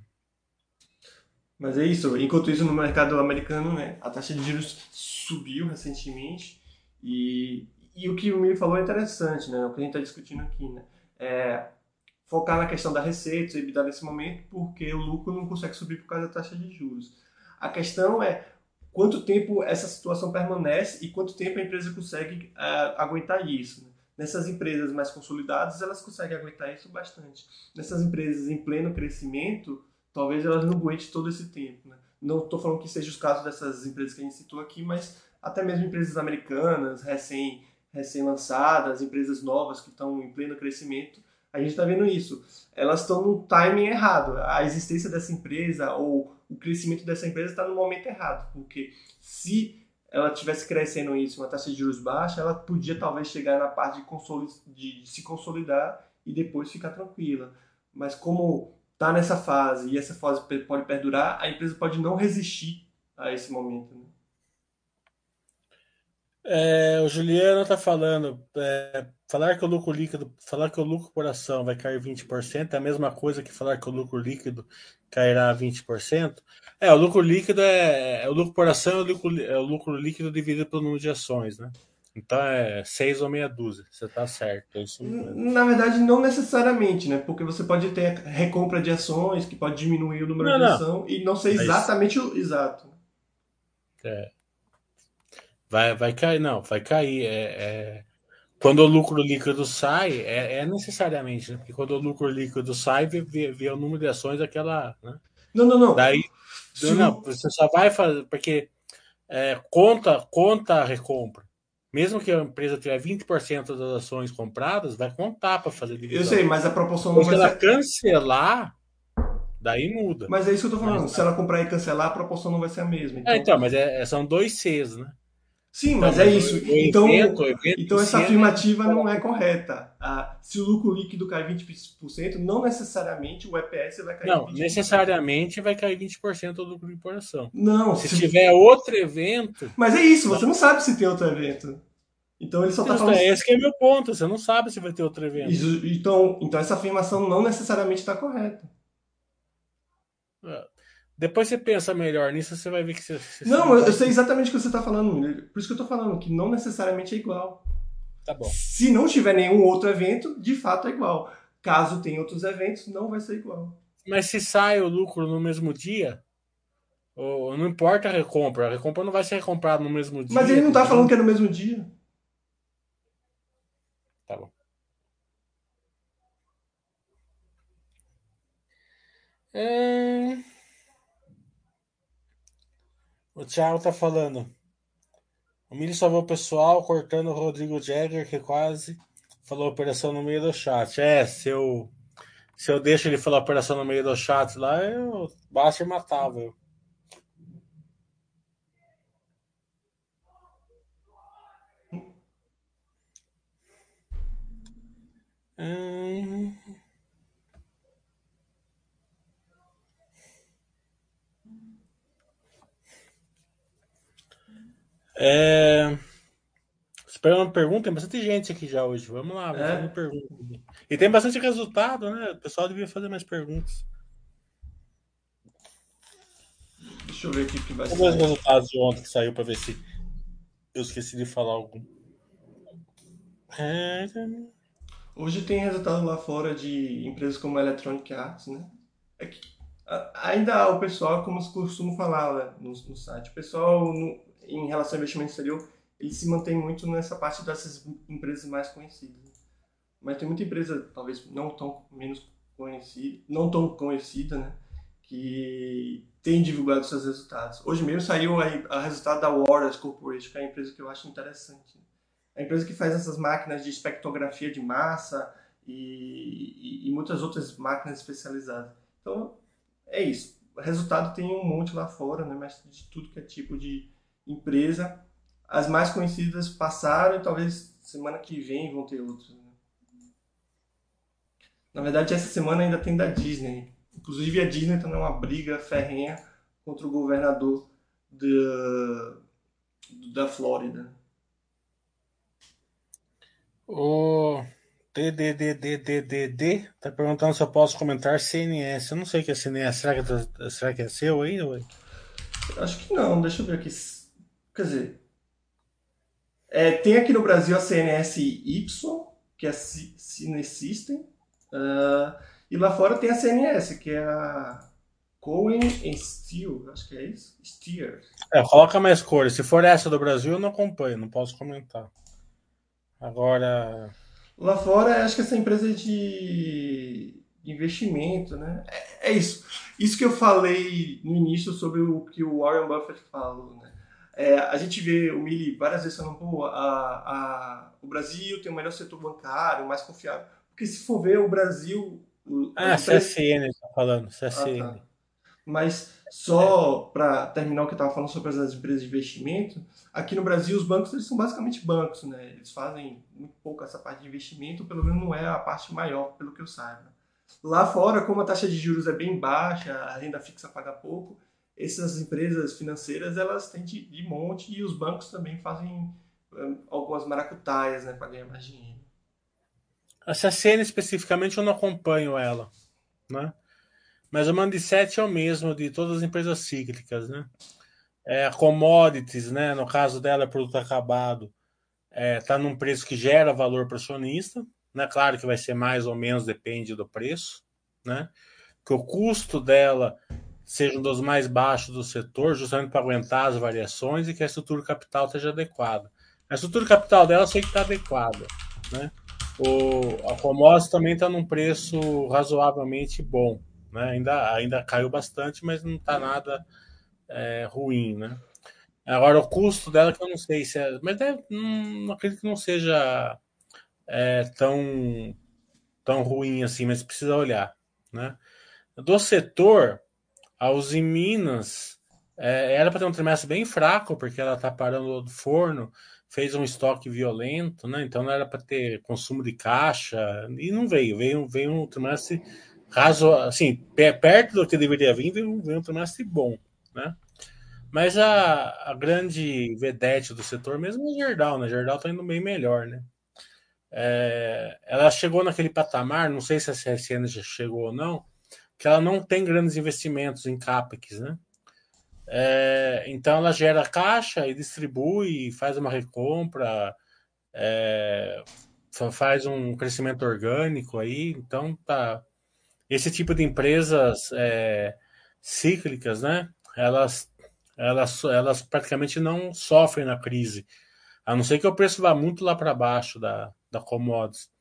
Mas é isso. Enquanto isso, no mercado americano, né, a taxa de juros subiu recentemente e, e o que o Mili falou é interessante, né? O que a gente está discutindo aqui, né? É focar na questão da receita, EBITDA nesse momento, porque o lucro não consegue subir por causa da taxa de juros. A questão é quanto tempo essa situação permanece e quanto tempo a empresa consegue uh, aguentar isso. Né? Nessas empresas mais consolidadas, elas conseguem aguentar isso bastante. Nessas empresas em pleno crescimento, talvez elas não aguentem todo esse tempo. Né? Não estou falando que seja os casos dessas empresas que a gente citou aqui, mas até mesmo empresas americanas recém, recém lançadas, empresas novas que estão em pleno crescimento, a gente está vendo isso. Elas estão no timing errado. A existência dessa empresa ou o crescimento dessa empresa está no momento errado, porque se ela tivesse crescendo isso, uma taxa de juros baixa, ela podia talvez chegar na parte de, de se consolidar e depois ficar tranquila. Mas como está nessa fase e essa fase pode perdurar, a empresa pode não resistir a esse momento. Né? É, o Juliano está falando, é, falar que o lucro líquido, falar que o lucro por ação vai cair 20% é a mesma coisa que falar que o lucro líquido cairá 20%. É, o lucro líquido é, é o lucro por ação é o lucro, é o lucro líquido dividido pelo número de ações, né? Então é seis ou meia dúzia, você está certo. É Na verdade, não necessariamente, né? Porque você pode ter recompra de ações que pode diminuir o número não, de ação e não ser exatamente Mas... o exato. É. Vai, vai cair, não, vai cair. É, é... Quando o lucro líquido sai, é, é necessariamente, né? Porque quando o lucro líquido sai, vê, vê, o número de ações daquela. Né? Não, não, não. Daí, não, você só vai fazer, porque é, conta, conta a recompra. Mesmo que a empresa tiver 20% das ações compradas, vai contar para fazer divisão. Eu sei, mas a proporção não vai Se ela ser... cancelar, daí muda. Mas é isso que eu tô falando. Mas, Se ela comprar e cancelar, a proporção não vai ser a mesma. Então, é, então mas é, é são dois Cs, né? Sim, mas então, é isso. então, evento, evento então essa afirmativa não é correta. Ah, se o lucro líquido cai 20%, não necessariamente o EPS vai cair Não, 20%. necessariamente vai cair 20% do lucro de importação. Não. Se, se, tiver outro evento... Mas é isso, você não sabe se tem outro evento. Então ele só está falando... É, esse é meu ponto, você não sabe se vai ter outro evento. Isso, então, então essa afirmação não necessariamente está correta. É. Depois você pensa melhor nisso, você vai ver que você. você não, eu, eu sei exatamente o que você está falando. Por isso que eu estou falando, que não necessariamente é igual. Tá bom. Se não tiver nenhum outro evento, de fato é igual. Caso tenha outros eventos, não vai ser igual. Mas se sai o lucro no mesmo dia, ou não importa a recompra, a recompra não vai ser recomprada no mesmo dia. Mas ele não está falando que é no mesmo dia. Tá bom. É... O Thiago tá falando. O Mili salvou o pessoal, cortando o Rodrigo Jagger, que quase falou operação no meio do chat. É, se eu, se eu deixo ele falar operação no meio do chat lá, eu basta e matava. Eu. Hum... É... Esperando pergunta, tem bastante gente aqui já hoje. Vamos lá, vamos é. pergunta. E tem bastante resultado, né? O pessoal devia fazer mais perguntas. Deixa eu ver aqui que vai ser. os resultados de ontem que saiu para ver se eu esqueci de falar algum. É... Hoje tem resultado lá fora de empresas como a Electronic Arts, né? É que, ainda o pessoal, como se costuma falar né, no, no site, o pessoal, no, em relação ao investimento exterior, ele se mantém muito nessa parte dessas empresas mais conhecidas. Mas tem muita empresa, talvez não tão menos conhecida, não tão conhecida, né? Que tem divulgado seus resultados. Hoje mesmo saiu a resultado da Waters Corporation, que é a empresa que eu acho interessante. Né? a empresa que faz essas máquinas de espectrografia de massa e, e, e muitas outras máquinas especializadas. Então, é isso. O resultado tem um monte lá fora, né? mas de tudo que é tipo de empresa. As mais conhecidas passaram e talvez semana que vem vão ter outras. Né? Na verdade, essa semana ainda tem da Disney. Inclusive, a Disney está numa briga ferrenha contra o governador da, da Flórida. O DDDDDD tá perguntando se eu posso comentar CNS. Eu não sei o que é CNS. Será que, é, será que é seu aí? Ou... Acho que não. Deixa eu ver aqui. Quer dizer. É, tem aqui no Brasil a CNS Y, que é a Cine System. Uh, e lá fora tem a CNS, que é a Cohen Steel. Acho que é isso. Steer. É, coloca mais cores. Se for essa do Brasil, eu não acompanho. Não posso comentar. Agora. Lá fora, acho que essa empresa é de investimento, né? É, é, isso. Isso que eu falei no início sobre o que o Warren Buffett falou, né? É, a gente vê o Mili várias vezes falando, pô, a, a, o Brasil tem o melhor setor bancário, mais confiável. Porque se for ver o Brasil. O, ah, CSN está falando, CSN. Ah, tá. Mas só para terminar o que eu estava falando sobre as empresas de investimento, aqui no Brasil os bancos eles são basicamente bancos, né? Eles fazem muito pouco essa parte de investimento, pelo menos não é a parte maior, pelo que eu saiba. Lá fora, como a taxa de juros é bem baixa, a renda fixa paga pouco, essas empresas financeiras elas têm de, de monte e os bancos também fazem um, algumas maracutaias né, para ganhar mais dinheiro. A CSN especificamente eu não acompanho ela, né? Mas o mindset é o mesmo de todas as empresas cíclicas, né? É, commodities, né? No caso dela, é produto acabado, é, tá num preço que gera valor para o acionista, né? Claro que vai ser mais ou menos, depende do preço, né? Que o custo dela seja um dos mais baixos do setor, justamente para aguentar as variações e que a estrutura capital esteja adequada. A estrutura capital dela sei que está adequada, né? O, a commodity também está num preço razoavelmente bom, né? Ainda, ainda caiu bastante, mas não está nada é, ruim, né? Agora, o custo dela, que eu não sei se é. Mas deve, não, não acredito que não seja é, tão, tão ruim assim, mas precisa olhar, né? Do setor, a Uzi Minas é, era para ter um trimestre bem fraco, porque ela está parando do forno, fez um estoque violento, né? Então não era para ter consumo de caixa, e não veio, veio, veio um trimestre razo, assim, perto do que deveria vir, vem, vem um trimestre bom, né? Mas a, a grande vedete do setor mesmo é o Gerdau, né? Gerdau tá indo bem melhor, né? É, ela chegou naquele patamar, não sei se a CSN já chegou ou não, que ela não tem grandes investimentos em CAPEX, né? É, então ela gera caixa e distribui, faz uma recompra, é, faz um crescimento orgânico aí, então tá, esse tipo de empresas é, cíclicas, né? Elas, elas, elas praticamente não sofrem na crise, a não ser que o preço vá muito lá para baixo da, da commodities.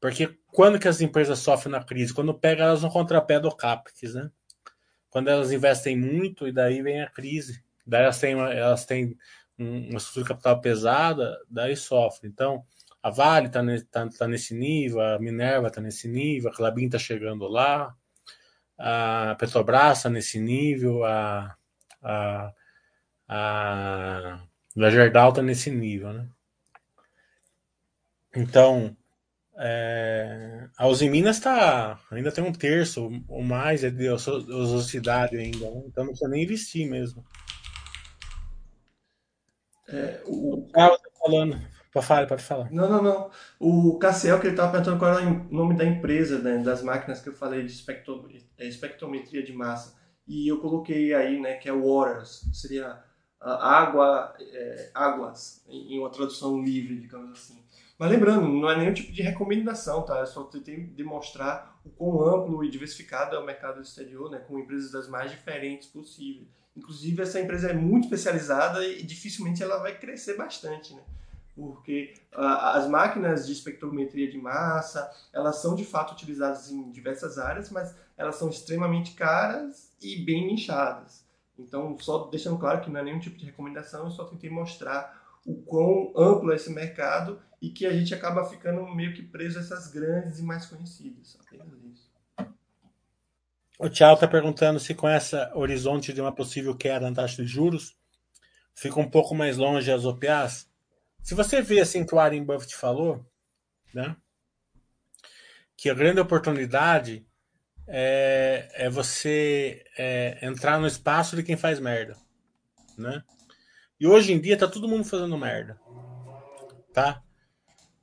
Porque quando que as empresas sofrem na crise? Quando pega elas no contrapé do CAPEX, né? Quando elas investem muito e daí vem a crise. Daí elas têm, elas têm uma estrutura de capital pesada, daí sofre. Então, a Vale está tá, tá nesse nível, a Minerva está nesse nível, a Clabin está chegando lá, a Petrobras está nesse nível, a, a, a, Gerdau está nesse nível, né? Então, é, a Uzi Minas está ainda tem um terço ou mais de ociosidade ainda, né? então não precisa nem investir mesmo. É, o... Ah, tá falando. Pode falar, pode falar. Não, não, não. O Cassiel, que ele estava perguntando qual era o nome da empresa, né, das máquinas que eu falei de é, espectrometria de massa. E eu coloquei aí, né, que é Waters, seria água, é, águas, em uma tradução livre, digamos assim. Mas lembrando, não é nenhum tipo de recomendação, tá? Eu só tentei demonstrar o quão amplo e diversificado é o mercado exterior, né, com empresas das mais diferentes possíveis. Inclusive, essa empresa é muito especializada e dificilmente ela vai crescer bastante, né? porque uh, as máquinas de espectrometria de massa, elas são de fato utilizadas em diversas áreas, mas elas são extremamente caras e bem nichadas. Então, só deixando claro que não é nenhum tipo de recomendação, eu só tentei mostrar o quão amplo é esse mercado e que a gente acaba ficando meio que preso a essas grandes e mais conhecidas. Apenas isso. O Tiago está perguntando se com essa horizonte de uma possível queda na taxa de juros, fica um pouco mais longe as OPAs. Se você vê assim que o Warren Buffett falou, né, que a grande oportunidade é, é você é, entrar no espaço de quem faz merda, né? E hoje em dia tá todo mundo fazendo merda, tá?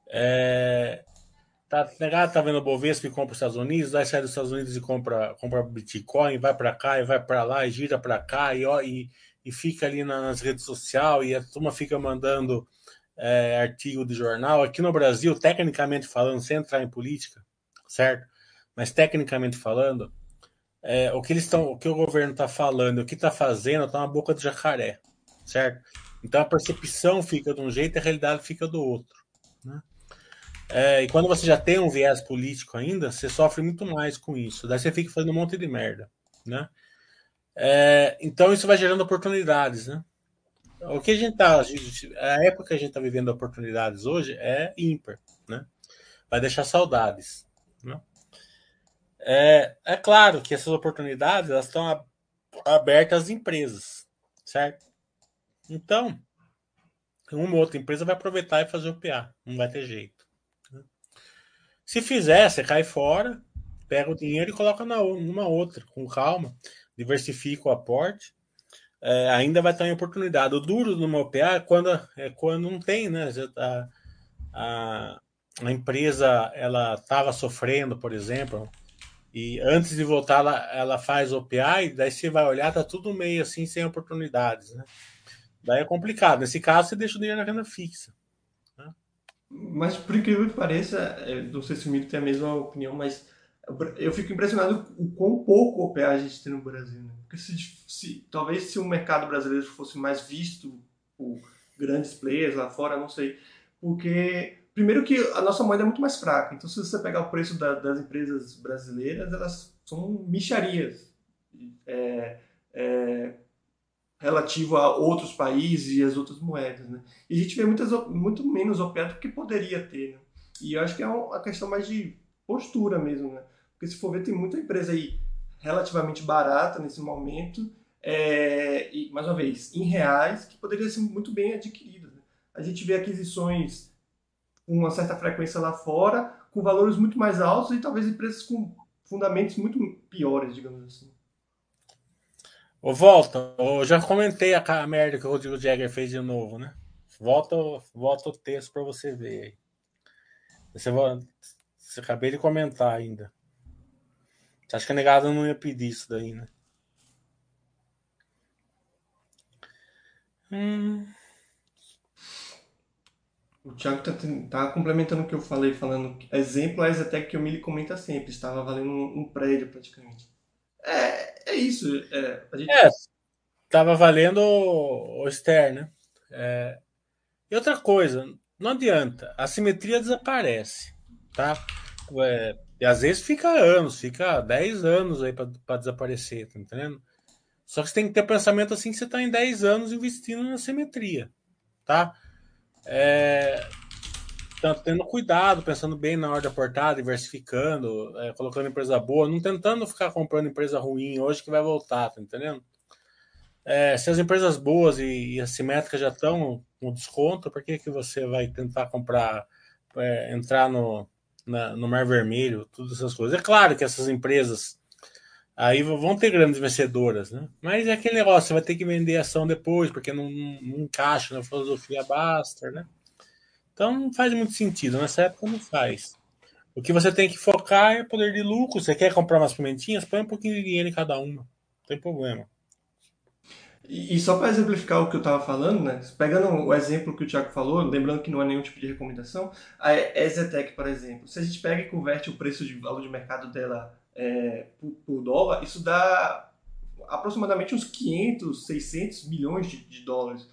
É, tá negado, tá vendo o Bovespa e compra os Estados Unidos, vai sair dos Estados Unidos e compra, compra Bitcoin, vai para cá e vai para lá e gira para cá e, ó, e, e fica ali nas redes sociais e a turma fica mandando é, artigo de jornal. Aqui no Brasil, tecnicamente falando, sem entrar em política, certo? Mas tecnicamente falando, é, o que eles estão, o que o governo está falando, o que está fazendo, está na boca de jacaré, certo? Então a percepção fica de um jeito e a realidade fica do outro. Né? É, e quando você já tem um viés político ainda, você sofre muito mais com isso. Daí você fica fazendo um monte de merda, né? É, então isso vai gerando oportunidades, né? O que a gente tá. A época que a gente está vivendo oportunidades hoje é ímpar, né? Vai deixar saudades. Né? É, é claro que essas oportunidades elas estão abertas às empresas, certo? Então, uma ou outra empresa vai aproveitar e fazer o PA, não vai ter jeito. Né? Se fizer, você cai fora, pega o dinheiro e coloca na, numa outra, com calma, diversifica o aporte é, ainda vai estar em oportunidade. O duro do meu PA é quando, é quando não tem, né? A, a, a empresa ela estava sofrendo, por exemplo, e antes de voltar ela, ela faz OPA e daí você vai olhar, tá tudo meio assim, sem oportunidades, né? Daí é complicado. Nesse caso, você deixa o dinheiro na renda fixa. Né? Mas por incrível que pareça, é, não sei se o Mito tem a mesma opinião, mas eu fico impressionado com o quão pouco OPA a gente tem no Brasil. Né? Porque se, se, talvez se o mercado brasileiro fosse mais visto por grandes players lá fora, não sei. Porque, primeiro que a nossa moeda é muito mais fraca. Então, se você pegar o preço da, das empresas brasileiras, elas são micharias. É, é, relativo a outros países e as outras moedas. Né? E a gente vê muitas, muito menos OPA do que poderia ter. Né? E eu acho que é uma questão mais de postura mesmo. Né? Porque se for ver, tem muita empresa aí relativamente barata nesse momento, é, e, mais uma vez, em reais, que poderia ser muito bem adquirida. Né? A gente vê aquisições com uma certa frequência lá fora, com valores muito mais altos e talvez empresas com fundamentos muito piores, digamos assim. Ô, volta, eu já comentei a merda que o Rodrigo Jagger fez de novo, né? Volta, volta o texto para você ver aí. Você, você acabei de comentar ainda. Você acha que a negada não ia pedir isso daí, né? Hum. O Thiago tá, tá, complementando o que eu falei, falando exemplo a Exatec que o Mili comenta sempre, estava valendo um, um, prédio praticamente. É, é isso. É, a gente... é, tava valendo o, o Ster, né? É, e outra coisa, não adianta, a simetria desaparece, tá? É, e às vezes fica anos, fica 10 anos aí para desaparecer, tá entendendo? Só que você tem que ter pensamento assim que você está em 10 anos investindo na simetria, tá? É, tá tendo cuidado, pensando bem na hora de aportar, diversificando, é, colocando empresa boa, não tentando ficar comprando empresa ruim hoje que vai voltar, tá entendendo? É, se as empresas boas e, e assimétricas já estão com desconto, por que, que você vai tentar comprar, é, entrar no, na, no Mar Vermelho, todas essas coisas. É claro que essas empresas Aí vão ter grandes vencedoras, né? Mas é aquele negócio, você vai ter que vender ação depois, porque não, não, encaixa na filosofia Baster, né? Então não faz muito sentido. Nessa época não faz. O que você tem que focar é poder de lucro. Você quer comprar umas pimentinhas? Põe um pouquinho de dinheiro em cada uma. Não tem problema. E, só para exemplificar o que eu estava falando, né? Pegando o exemplo que o Thiago falou, lembrando que não é nenhum tipo de recomendação, a EZTEC, por exemplo, se a gente pega e converte o preço de valor de mercado dela é, por, por, dólar, isso dá aproximadamente uns 500, 600 milhões de, de, dólares.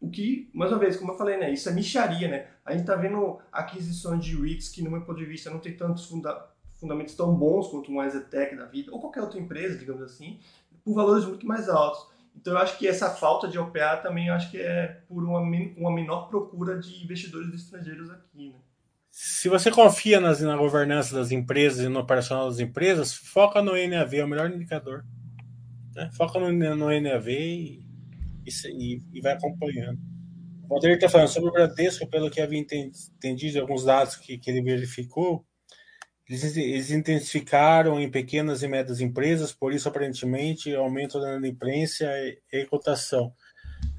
O que, mais uma vez, como eu falei, né, isso é micharia, né? A gente está vendo aquisições de REITs que, no meu ponto de vista, não tem tantos funda fundamentos tão bons quanto uma EZTEC da vida, ou qualquer outra empresa, digamos assim, por valores muito mais altos. Então, eu acho que essa falta de OPA também acho que é por uma, uma menor procura de investidores estrangeiros aqui, né? Se você confia nas, na governança das empresas e no operacional das empresas, foca no NAV, é o melhor indicador. Né? Foca no, no NAV e, e, e, vai acompanhando. O Valdir está falando sobre o Bradesco, pelo que havia entendido, alguns dados que, que ele verificou, eles, eles intensificaram em pequenas e médias empresas, por isso, aparentemente, aumento da imprensa e, e cotação.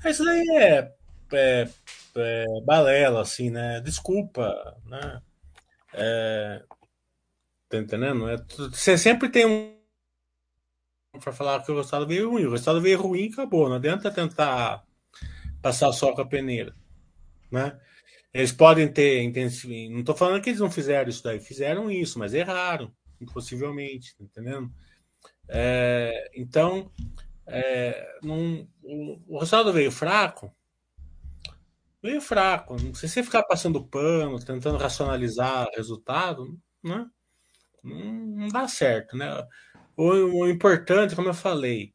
Isso daí é, é é, balela, assim, né? Desculpa, né? É, tá entendendo? É, você sempre tem um para falar que o resultado veio ruim. O resultado veio ruim acabou. Não adianta tentar passar só com a peneira, né? Eles podem ter intensificado. Não estou falando que eles não fizeram isso daí, fizeram isso, mas erraram, possivelmente, tá entendendo? É, então, é, num, o, o resultado veio fraco, meio fraco. Se você ficar passando pano, tentando racionalizar o resultado, né? não, não dá certo. Né? O, o, importante, como eu falei,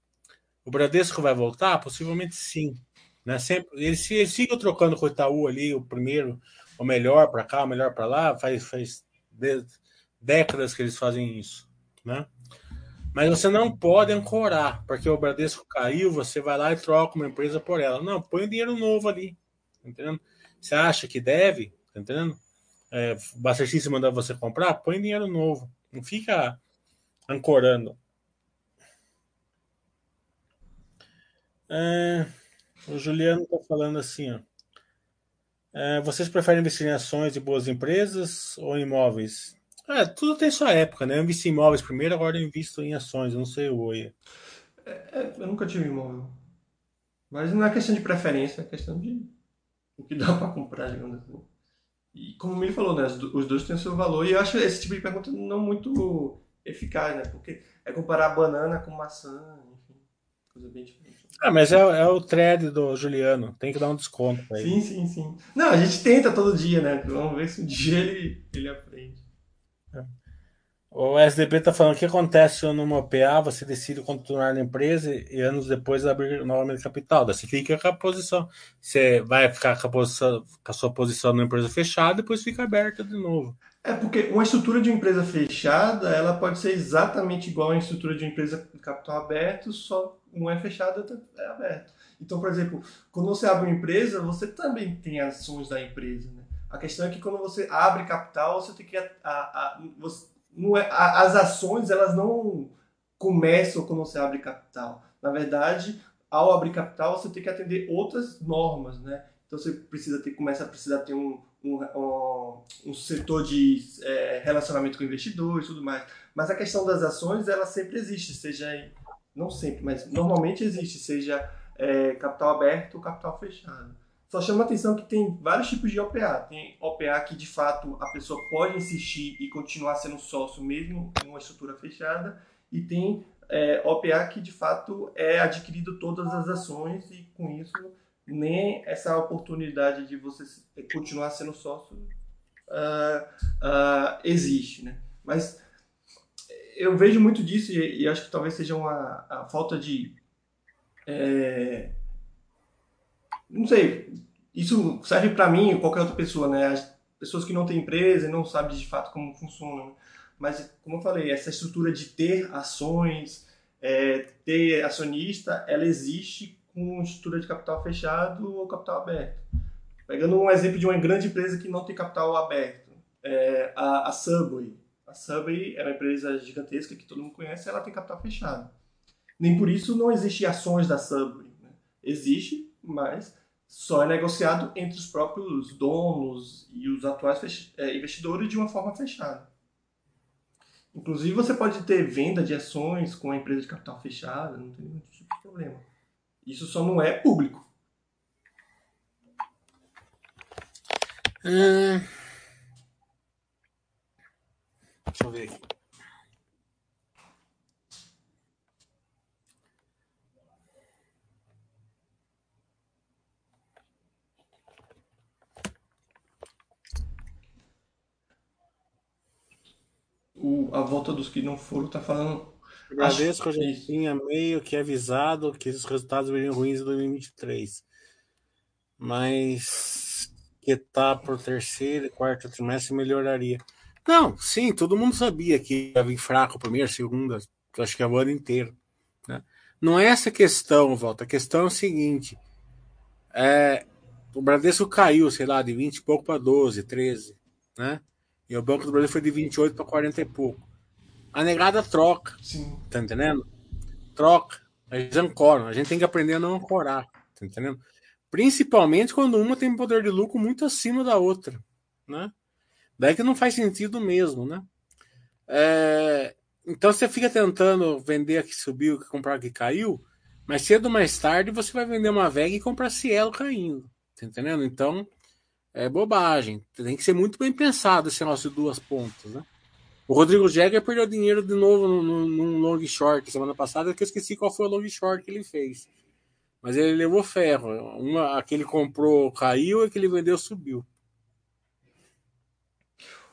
o Bradesco vai voltar? Possivelmente sim. Né? Sempre, eles, eles ficam trocando com o Itaú ali, o primeiro, o melhor para cá, o melhor para lá, faz, faz de, décadas que eles fazem isso. Né? Mas você não pode ancorar, porque o Bradesco caiu, você vai lá e troca uma empresa por ela. Não, põe dinheiro novo ali. Tá entendendo? Você acha que deve, tá entendendo? É, o Buster mandar você comprar, põe dinheiro novo. Não fica ancorando. É, o Juliano está falando assim, ó. É, vocês preferem investir em ações de boas empresas ou imóveis? É, tudo tem sua época, né? Eu investi em imóveis primeiro, agora eu invisto em ações, eu não sei o oi. É, é, eu nunca tive imóvel. Mas não é questão de preferência, é questão de o que dá para comprar, digamos assim. E como o Mili falou, né, os dois têm o seu valor e eu acho esse tipo de pergunta não muito eficaz, né? Porque é comparar banana com maçã, enfim, coisa bem diferente. Ah, mas é, é o thread do Juliano, tem que dar um desconto pra ele. Sim, sim, sim. Não, a gente tenta todo dia, né? Vamos ver se um dia ele, ele aprende. É. O SDP está falando o que acontece numa OPA, você decide continuar na empresa e anos depois abrir novamente capital. Daí você fica com a posição. Você vai ficar com a, posição, com a sua posição na empresa fechada, depois fica aberta de novo. É porque uma estrutura de empresa fechada, ela pode ser exatamente igual à estrutura de empresa de capital aberto, só uma é fechada, outra é aberta. Então, por exemplo, quando você abre uma empresa, você também tem ações da empresa. Né? A questão é que quando você abre capital, você tem que a, a, a você, não é, as ações elas não começam quando você abre capital. Na verdade, ao abrir capital, você tem que atender outras normas, né? Então você precisa ter, começa a precisar ter um, um, um setor de é, relacionamento com investidores e tudo mais. Mas a questão das ações, ela sempre existe, seja não sempre, mas normalmente existe, seja é, capital aberto ou capital fechado. Só chama atenção que tem vários tipos de OPA. Tem OPA que de fato a pessoa pode insistir e continuar sendo sócio mesmo em uma estrutura fechada, e tem é, OPA que de fato é adquirido todas as ações e com isso nem essa oportunidade de você continuar sendo sócio uh, uh, existe, né? Mas eu vejo muito disso e, e acho que talvez seja uma falta de é, não sei, isso serve para mim ou qualquer outra pessoa, né? As pessoas que não têm empresa e não sabem de fato como funciona. Né? Mas, como eu falei, essa estrutura de ter ações, é, ter acionista, ela existe com estrutura de capital fechado ou capital aberto. Pegando um exemplo de uma grande empresa que não tem capital aberto, é, a, a Subway. A Subway é uma empresa gigantesca que todo mundo conhece, ela tem capital fechado. Nem por isso não existe ações da Subway. Né? Existe, mas só é negociado entre os próprios donos e os atuais é, investidores de uma forma fechada. Inclusive, você pode ter venda de ações com a empresa de capital fechada, não tem nenhum tipo de problema. Isso só não é público. Hum... Deixa eu ver aqui. O, a volta dos que não foram tá falando. O Bradesco já tinha meio que avisado que os resultados viriam ruins em 2023. Mas que tá por terceiro e quarto trimestre melhoraria. Não, sim, todo mundo sabia que ia vir fraco primeiro, segunda, acho que é o ano inteiro. Né? Não é essa questão, Volta. A questão é o seguinte: é, o Bradesco caiu, sei lá, de 20 e pouco para 12, 13, né? E o Banco do Brasil foi de 28 para 40 e pouco. A negada troca. Sim. Tá entendendo? Troca. Eles ancoram. A gente tem que aprender a não ancorar. Tá entendendo? Principalmente quando uma tem poder de lucro muito acima da outra. Né? Daí que não faz sentido mesmo, né? É, então você fica tentando vender a que subiu, que comprar a que caiu, mas cedo ou mais tarde você vai vender uma VEG e comprar Cielo caindo. Tá entendendo? Então é bobagem. Tem que ser muito bem pensado esse de duas pontas, né? O Rodrigo Jäger perdeu dinheiro de novo num, long short semana passada, que eu esqueci qual foi o long short que ele fez. Mas ele levou ferro. Uma, a que ele comprou caiu e a que ele vendeu subiu.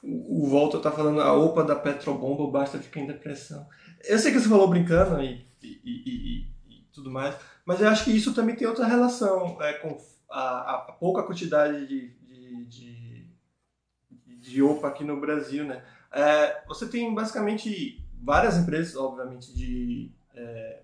O Volta tá falando a OPA da Petrobomba basta ficar em depressão. Eu sei que você falou brincando e, e, e, e tudo mais, mas eu acho que isso também tem outra relação é, com a, a, pouca quantidade de, de, de, de OPA aqui no Brasil, né? É, você tem basicamente várias empresas, obviamente, de é,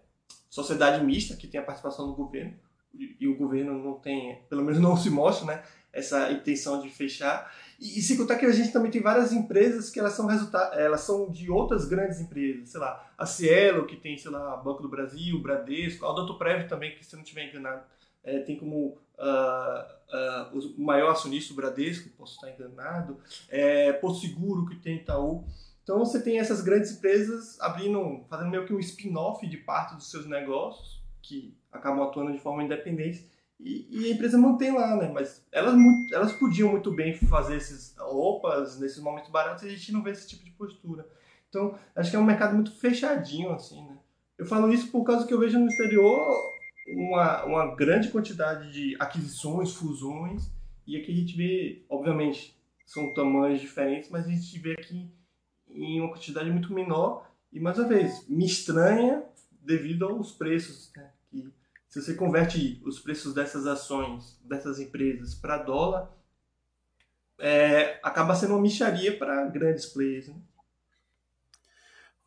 sociedade mista que tem a participação do governo e, e o governo não tem, pelo menos não se mostra, né? Essa intenção de fechar. E, e se contar que a gente também tem várias empresas que elas são elas são de outras grandes empresas, sei lá, a Cielo, que tem, sei lá, Banco do Brasil, Bradesco, a Doutor Prévio também, que se não estiver enganado, é, tem como uh, uh, o maior acionista o Bradesco, posso estar enganado, é, Porto Seguro, que tem Itaú. Então você tem essas grandes empresas abrindo, fazendo meio que um spin-off de parte dos seus negócios, que acabam atuando de forma independente e, e, a empresa mantém lá, né? Mas elas, elas podiam muito bem fazer esses roupas nesses momentos baratos e a gente não vê esse tipo de postura. Então, acho que é um mercado muito fechadinho, assim, né? Eu falo isso por causa que eu vejo no exterior uma, uma grande quantidade de aquisições, fusões, e aqui a gente vê, obviamente, são tamanhos diferentes, mas a gente vê aqui em uma quantidade muito menor, e mais uma vez, me estranha devido aos preços, né? Que se você converte os preços dessas ações, dessas empresas para dólar, é, acaba sendo uma micharia para grandes players. Né?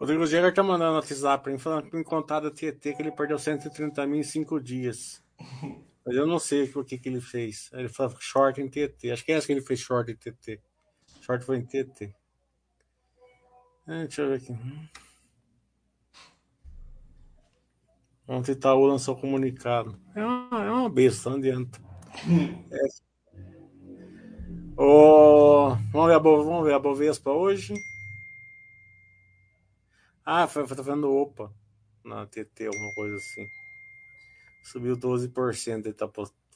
Rodrigo Jäger tá mandando WhatsApp para mim falando que me contaram da TT que ele perdeu 130 mil em 5 dias. Mas eu não sei o que, que ele fez. Ele falou short em TT. Acho que é essa que ele fez short em TT. Short foi em TT. É, deixa eu ver aqui. Ontem Itaú lançou comunicado. É uma, é uma besta, não adianta. É. Oh, vamos, ver a, vamos ver a Bovespa hoje. Ah, foi, foi tá opa na TT, alguma coisa assim. Subiu 12%, ele tá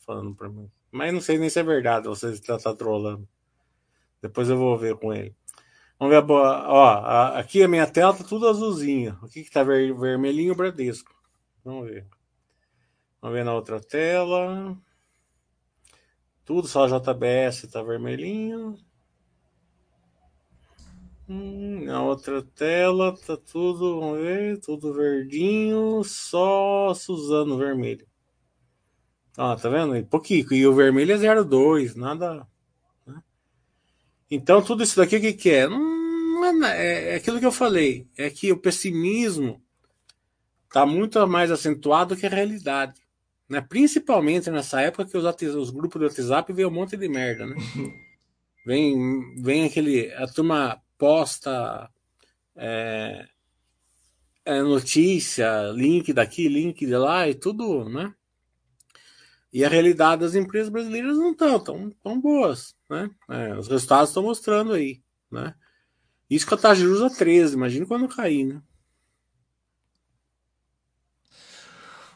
falando pra mim. Mas não sei nem se é verdade, você está tá trolando. Depois eu vou ver com ele. Vamos ver a boa. Ó, aqui a minha tela tá tudo azulzinho. O que que tá ver, vermelhinho? Bradesco. Vamos ver. Vamos ver na outra tela. Tudo só JBS tá vermelhinho. Hum, na outra tela tá tudo, vamos ver, tudo verdinho, só Suzano vermelho. Ah, tá vendo? E pouquinho. E o vermelho é 0,2, nada. Né? Então, tudo isso daqui, o que, que é? Não é? É aquilo que eu falei. É que o pessimismo está muito mais acentuado que a realidade. Né? Principalmente nessa época que os, os grupos do WhatsApp vê um monte de merda. Né? Vem, vem aquele. A turma posta é, é notícia, link daqui, link de lá e tudo, né? E a realidade das empresas brasileiras não estão tão, tão boas, né? É, os resultados estão mostrando aí, né? Isso com a taxa de juros a 13, imagina quando cair, né?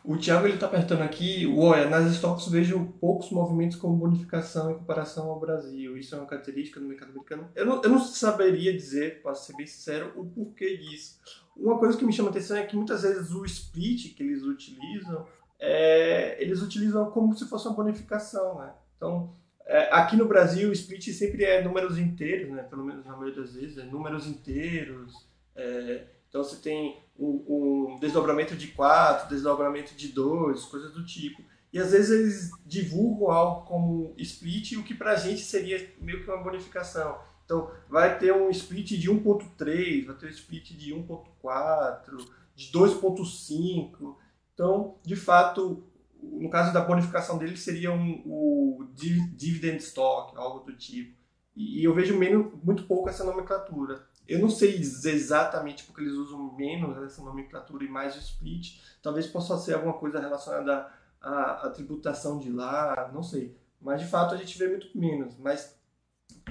O Thiago ele está apertando aqui, olha, nas estoques vejo poucos movimentos com bonificação em comparação ao Brasil. Isso é uma característica do mercado americano. Eu não, eu não saberia dizer, para ser bem sincero, o porquê disso. Uma coisa que me chama atenção é que muitas vezes o split que eles utilizam, é, eles utilizam como se fosse uma bonificação, né? Então, é, aqui no Brasil, o split sempre é números inteiros, né? Pelo menos na maioria das vezes, é números inteiros. É, então você tem um, um desdobramento de 4, desdobramento de 2, coisas do tipo. E às vezes eles divulgam algo como split, o que para a gente seria meio que uma bonificação. Então vai ter um split de 1.3, vai ter um split de 1.4, de 2.5. Então, de fato, no caso da bonificação dele seria um, o dividend stock, algo do tipo. E, e eu vejo menos, muito pouco essa nomenclatura. Eu não sei dizer exatamente porque eles usam menos essa nomenclatura e mais o split. Talvez possa ser alguma coisa relacionada à, à tributação de lá, não sei. Mas de fato a gente vê muito menos. Mas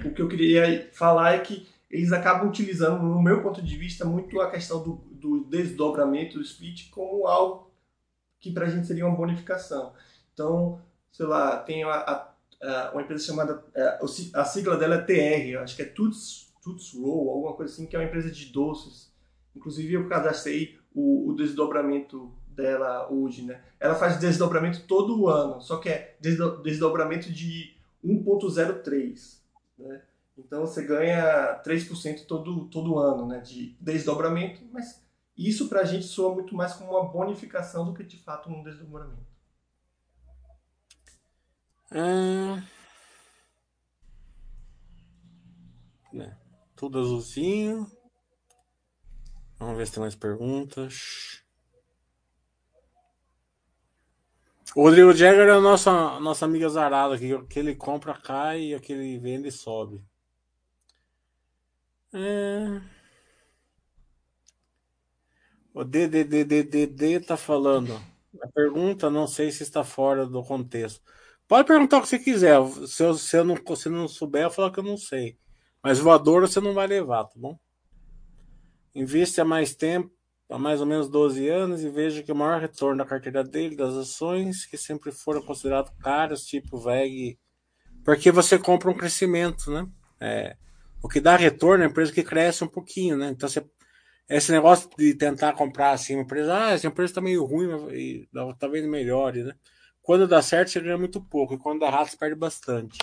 o que eu queria falar é que eles acabam utilizando, no meu ponto de vista, muito a questão do, do desdobramento do split como algo que para a gente seria uma bonificação. Então, sei lá, tem a, a, a, uma empresa chamada, é, a sigla dela é TR, acho que é Tuts Toots Roll, alguma coisa assim, que é uma empresa de doces. Inclusive eu cadastrei o, o desdobramento dela hoje, né? Ela faz desdobramento todo ano, só que é desdobramento de 1.03, né? Então você ganha 3% todo, todo ano, né, de desdobramento, mas isso para a gente soa muito mais como uma bonificação do que de fato um desdobramento. Hum... É. Tudo azulzinho. Vamos ver se tem mais perguntas. O Rodrigo Jagger é a nossa, nossa amiga zarada, que, que ele compra cai e o que ele vende sobe. É... O DDDDD tá falando. A pergunta não sei se está fora do contexto. Pode perguntar o que você quiser. Se eu, se eu não, se não souber, eu falo que eu não sei. Mas voador você não vai levar, tá bom? Investe há mais tempo, há mais ou menos 12 anos, e veja que o maior retorno da carteira dele, das ações, que sempre foram consideradas caras, tipo VEG, porque você compra um crescimento, né? É, o que dá retorno é a empresa que cresce um pouquinho, né? Então você, esse negócio de tentar comprar assim, uma empresa, ah, essa empresa está meio ruim, e talvez melhore, né? Quando dá certo, você ganha muito pouco, e quando dá errado, você perde bastante.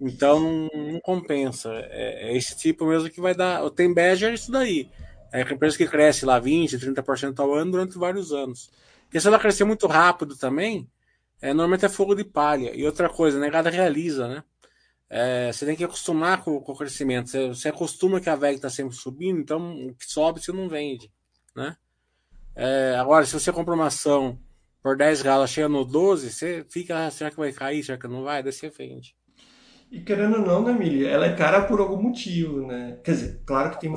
Então não, não compensa. É, é, esse tipo mesmo que vai dar. O Tem Badger é isso daí. É a empresa que cresce lá 20%, 30% ao ano durante vários anos. Porque se ela crescer muito rápido também, é, normalmente é fogo de palha. E outra coisa, negada realiza, né? É, você tem que acostumar com, com o crescimento. Você, você, acostuma que a VEG está sempre subindo, então o que sobe você não vende. Né? É, agora, se você compra uma ação por 10 galas, chega no 12, você fica, ah, será que vai cair? Será que não vai? Daí você vende. E querendo ou não, né, Mili? Ela é cara por algum motivo, né? Quer dizer, claro que tem,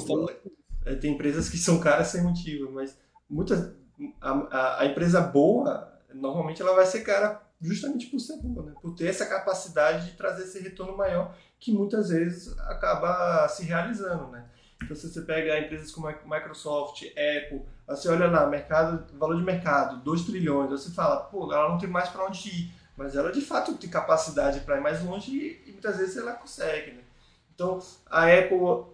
é, tem empresas que são caras sem motivo, mas muitas, a, a, a, empresa boa, normalmente ela vai ser cara justamente por ser boa, né? Por ter essa capacidade de trazer esse retorno maior que muitas vezes acaba se realizando, né? Então, se você pega empresas como Microsoft, Apple, você olha lá, mercado, valor de mercado, 2 trilhões, você fala, pô, ela não tem mais para onde ir mas ela de fato tem capacidade para ir mais longe e, e, muitas vezes ela consegue. Né? Então, a Apple,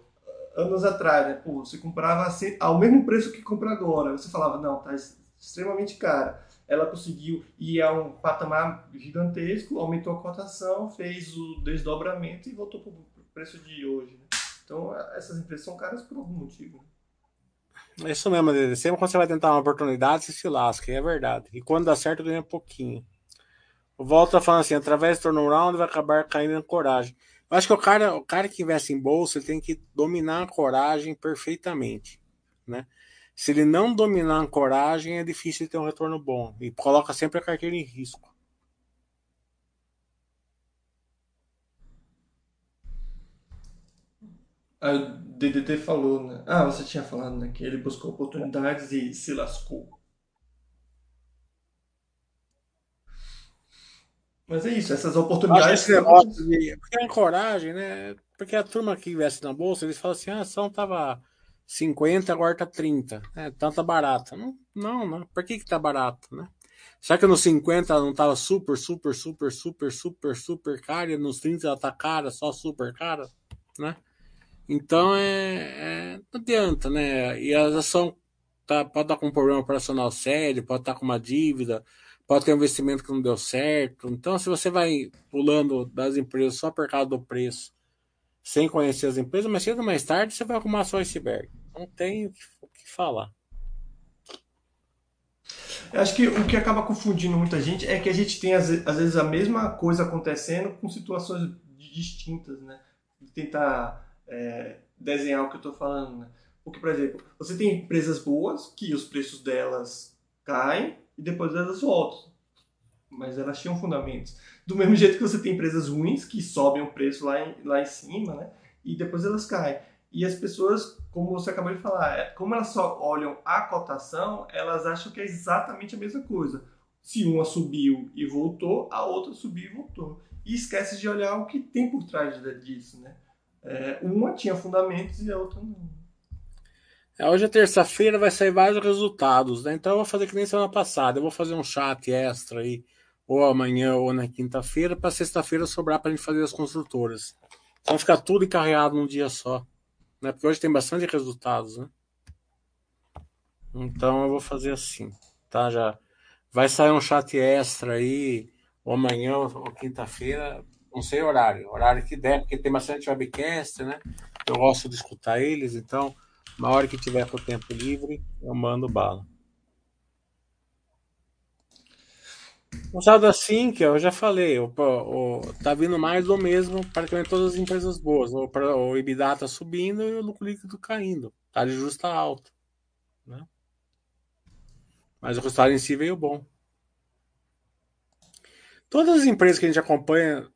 anos atrás, né, pô, você comprava assim, ao mesmo preço que compra agora. Você falava, não, tá extremamente cara. Ela conseguiu ir a um patamar gigantesco, aumentou a cotação, fez o desdobramento e voltou para o preço de hoje. Né? Então, essas empresas são caras por algum motivo. É isso mesmo, Sempre quando você vai tentar uma oportunidade, você se lasca, é verdade. E quando dá certo, ganha pouquinho. Volta falando assim, através do turnaround vai acabar caindo em coragem. Eu acho que o cara, o cara que investe em bolsa, ele tem que dominar a coragem perfeitamente, né? Se ele não dominar a coragem, é difícil ter um retorno bom. E coloca sempre a carteira em risco. Aí o DDT falou, né? Ah, você tinha falado, né? Que ele buscou oportunidades e se lascou. Mas é isso, essas oportunidades. Negócio de, porque é coragem, né? Porque a turma que investe na bolsa, eles falam assim: ah, a ação tava 50, agora tá 30. É, então tá barata. Não, não, não. Por que que tá barato, né? Será que nos 50 ela não tava super, super, super, super, super, super cara e nos 30 ela tá cara, só super cara, né? Então é, é não adianta, né? E a ação tá, pode estar com um problema operacional sério, pode estar com uma dívida, pode ter um investimento que não deu certo. Então, se você vai pulando das empresas só por causa do preço, sem conhecer as empresas, mais cedo ou mais tarde você vai arrumar só iceberg. Não tem o que, o que falar. Eu acho que o que acaba confundindo muita gente é que a gente tem, às vezes, a mesma coisa acontecendo com situações distintas, né? Tentar é, desenhar o que eu estou falando, né? Porque, por exemplo, você tem empresas boas que os preços delas caem e depois elas voltam. Mas elas tinham fundamentos. Do mesmo jeito que você tem empresas ruins que sobem o preço lá em, lá em cima, né? E depois elas caem. E as pessoas, como você acabou de falar, é, como elas só olham a cotação, elas acham que é exatamente a mesma coisa. Se uma subiu e voltou, a outra subiu e voltou. E esquece de olhar o que tem por trás disso, né? É, uma tinha fundamentos e a outra não. É, hoje é terça-feira, vai sair vários resultados, né? Então eu vou fazer que nem semana passada. Eu vou fazer um chat extra aí, ou amanhã ou na quinta-feira, para sexta-feira sobrar para a gente fazer as construtoras. Então ficar tudo encarreado num dia só. Né? Porque hoje tem bastante resultados, né? Então eu vou fazer assim, tá? Já vai sair um chat extra aí, ou amanhã ou quinta-feira, não sei horário, horário que der, porque tem bastante webcast, né? Eu gosto de escutar eles, então, na hora que tiver com tempo livre, eu mando bala. Usado assim, que eu já falei, o, o, tá vindo mais do mesmo, praticamente todas as empresas boas. O, o EBITDA tá subindo e o lucro líquido caindo. Tá de justa alto. Né? Mas o resultado em si veio bom. Todas as empresas que a gente acompanha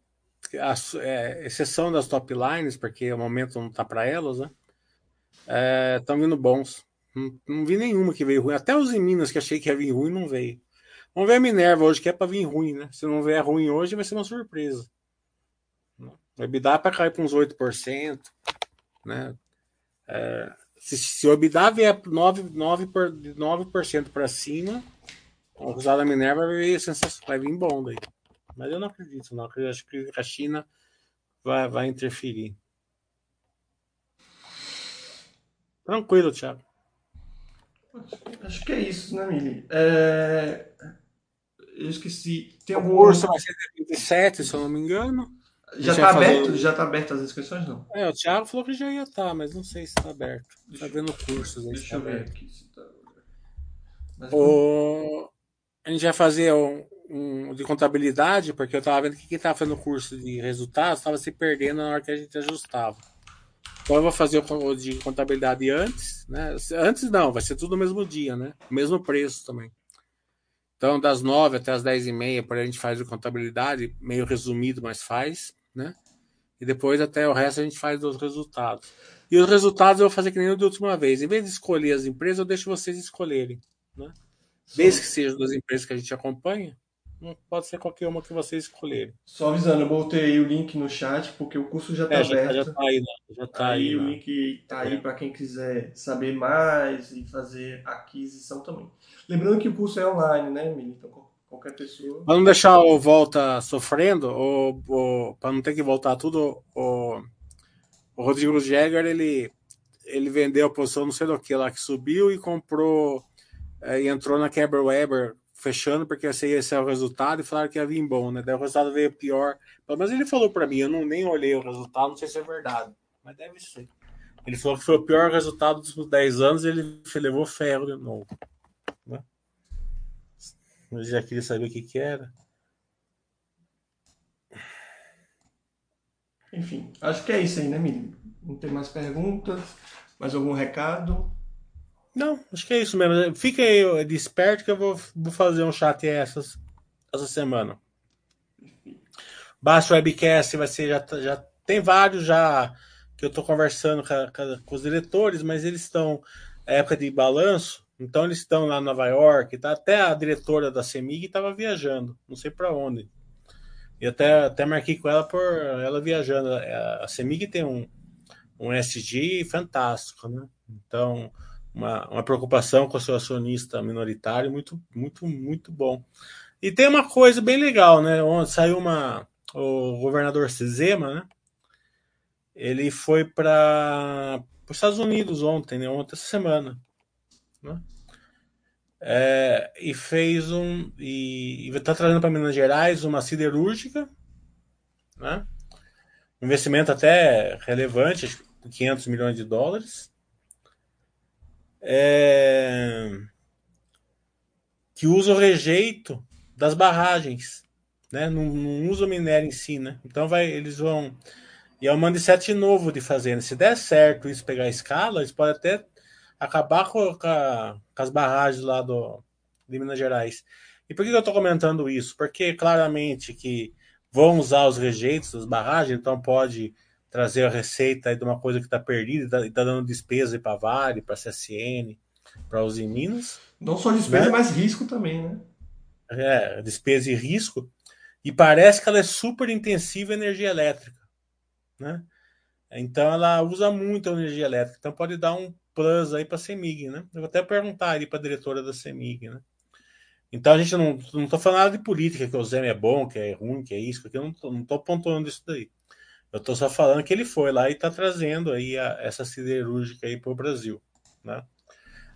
a, é, exceção das top lines, porque o momento não tá para elas, né? Estão é, vindo bons. Não, não, vi nenhuma que veio ruim. Até os em Minas que achei que ia vir ruim, não veio. Vamos ver a Minerva hoje, que é para vir ruim, né? Se não vier ruim hoje, vai ser uma surpresa. O EBITDA para cair para uns 8%, né? É, se, se o EBITDA vier 9%, 9, 9 para cima, o resultado da Minerva vai vir, vai vir bom daí. Mas eu não acredito, não. Acho que a China vai, vai interferir. Tranquilo, Thiago. Acho que é isso, né, Mili? É... Eu esqueci. Tem algum... O curso vai ser 27, se eu não me engano. Já está aberto? Fazer... Já está aberto as inscrições, não? É, o Thiago falou que já ia estar, tá, mas não sei se está aberto. Está vendo cursos aí. Deixa tá eu ver aqui se tá... Mas... O... A gente vai fazer um, um, de contabilidade, porque eu estava vendo que quem estava fazendo o curso de resultados estava se perdendo na hora que a gente ajustava. Então eu vou fazer o de contabilidade antes, né? Antes não, vai ser tudo no mesmo dia, né? Mesmo preço também. Então, das nove até as dez e meia, por aí a gente faz o contabilidade, meio resumido, mas faz, né? E depois até o resto a gente faz dos resultados. E os resultados eu vou fazer que nem o da última vez. Em vez de escolher as empresas, eu deixo vocês escolherem, né? Desde que sejam das empresas que a gente acompanha, pode ser qualquer uma que vocês escolherem. Só avisando, eu botei o link no chat, porque o curso já está é, aberto. Já, já tá aí, né? já tá aí. aí o link está aí para quem quiser saber mais e fazer aquisição também. Lembrando que o curso é online, né, Mili? Então qualquer pessoa. Para não deixar o volta sofrendo, ou, ou para não ter que voltar tudo, o, o Rodrigo Jäger, ele, ele vendeu a posição não sei do que lá que subiu e comprou é, e entrou na quebra Weber fechando, porque esse, esse é o resultado, e falaram que ia vir bom, né? Daí o resultado veio pior. Mas ele falou para mim, eu não nem olhei o resultado, não sei se é verdade, mas deve ser. Ele falou que foi o pior resultado dos 10 anos e ele levou ferro de novo. Né? Mas já queria saber o que, que era. Enfim, acho que é isso aí, né, Mili? Não tem mais perguntas? Mais algum recado? Não, acho que é isso mesmo. Fica aí desperto que eu vou, vou fazer um chat essas, essa semana. Baixa o webcast, vai ser, já, já tem vários já que eu estou conversando com, com, os diretores, mas eles estão é época de balanço, então eles estão lá em Nova York, tá? Até a diretora da CEMIG estava viajando, não sei para onde. E até, até marquei com ela por ela viajando. A CEMIG tem um, um SG fantástico, né? Então, uma, uma preocupação com o seu acionista minoritário muito, muito, muito bom. E tem uma coisa bem legal, né? Onde saiu uma. O governador Zema, né? Ele foi para os Estados Unidos ontem, né? Ontem, essa semana. Né? É, e fez um. E está trazendo para Minas Gerais uma siderúrgica, né? investimento até relevante, 500 milhões de dólares. É, que usa o rejeito das barragens, né? Não, não usa o minério em si, né? Então vai, eles vão e é um mindset novo de fazer. Né? Se der certo isso pegar a escala, eles podem até acabar com, a, com as barragens lá do, de Minas Gerais. E por que eu estou comentando isso? Porque claramente que vão usar os rejeitos das barragens, então pode trazer a receita de uma coisa que está perdida e está tá dando despesa para a Vale, para a CSN, para os Minas. Não só despesa, né? mas risco também, né? É, despesa e risco. E parece que ela é super intensiva em energia elétrica né? Então ela usa muito a energia elétrica, então pode dar um plus aí para a CEMIG, né? Eu vou até perguntar ali para a diretora da CEMIG, né? Então a gente não não tô falando nada de política, que o Zé é bom, que é ruim, que é isso, porque eu não tô, não tô pontuando isso daí. Eu estou só falando que ele foi lá e está trazendo aí a, essa siderúrgica aí para o Brasil, né?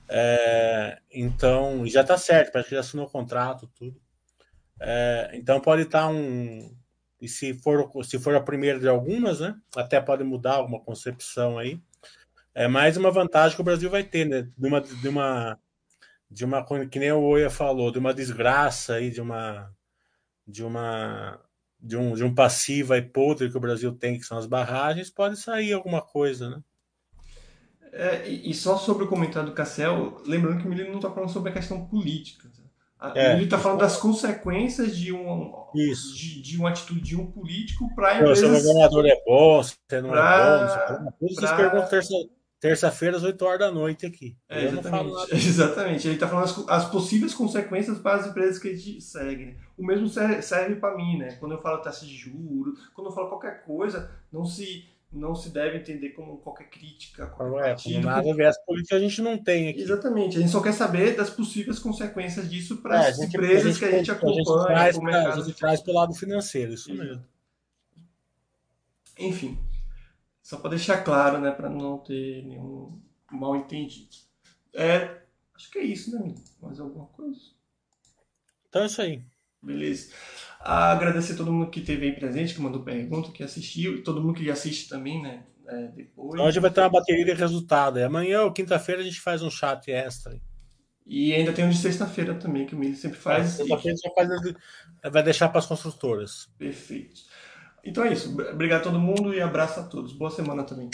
É, então já está certo, parece que já assinou o contrato, tudo. É, então pode estar tá um, e se for, se for a primeira de algumas, né? Até pode mudar alguma concepção aí. É mais uma vantagem que o Brasil vai ter, né? De uma, de uma, de uma que nem o Oia falou, de uma desgraça aí, de uma, de uma, de um, de um passivo aí podre que o Brasil tem, que são as barragens, pode sair alguma coisa, né? É, e só sobre o comentário do Cassel, lembrando que o menino não está falando sobre a questão política. É. Ele está falando das consequências de, um, de, de, uma atitude de um político para empresas... Se o governador é bom, se não pra, é bom, Todos pra... perguntam terça, terça-feira às 8 horas da noite aqui. É, exatamente. exatamente. Ele está falando as, as, possíveis consequências para as empresas que a gente segue. Né? O mesmo serve, serve para mim, né? Quando eu falo taxa de juros, quando eu falo qualquer coisa, não se não se deve entender como qualquer crítica. Qualquer é, partido, nada a ver as políticas a gente não tem aqui. Exatamente, a gente só quer saber das possíveis consequências disso para é, as empresas a gente, que a gente acompanha. A gente traz, a gente traz para o lado financeiro, isso mesmo. Enfim, só para deixar claro, né, para não ter nenhum mal entendido. É, acho que é isso, né, amigo? Mais alguma coisa? Então é isso aí. Beleza. Agradecer a todo mundo que esteve aí presente, que mandou pergunta, que assistiu, e todo mundo que assiste também, né? É, depois. Hoje vai ter uma bateria de resultado. E amanhã ou quinta-feira a gente faz um chat extra. E ainda tem um de sexta-feira também, que o Mili sempre faz. É, sexta-feira e... vai deixar para as construtoras. Perfeito. Então é isso. Obrigado a todo mundo e abraço a todos. Boa semana também.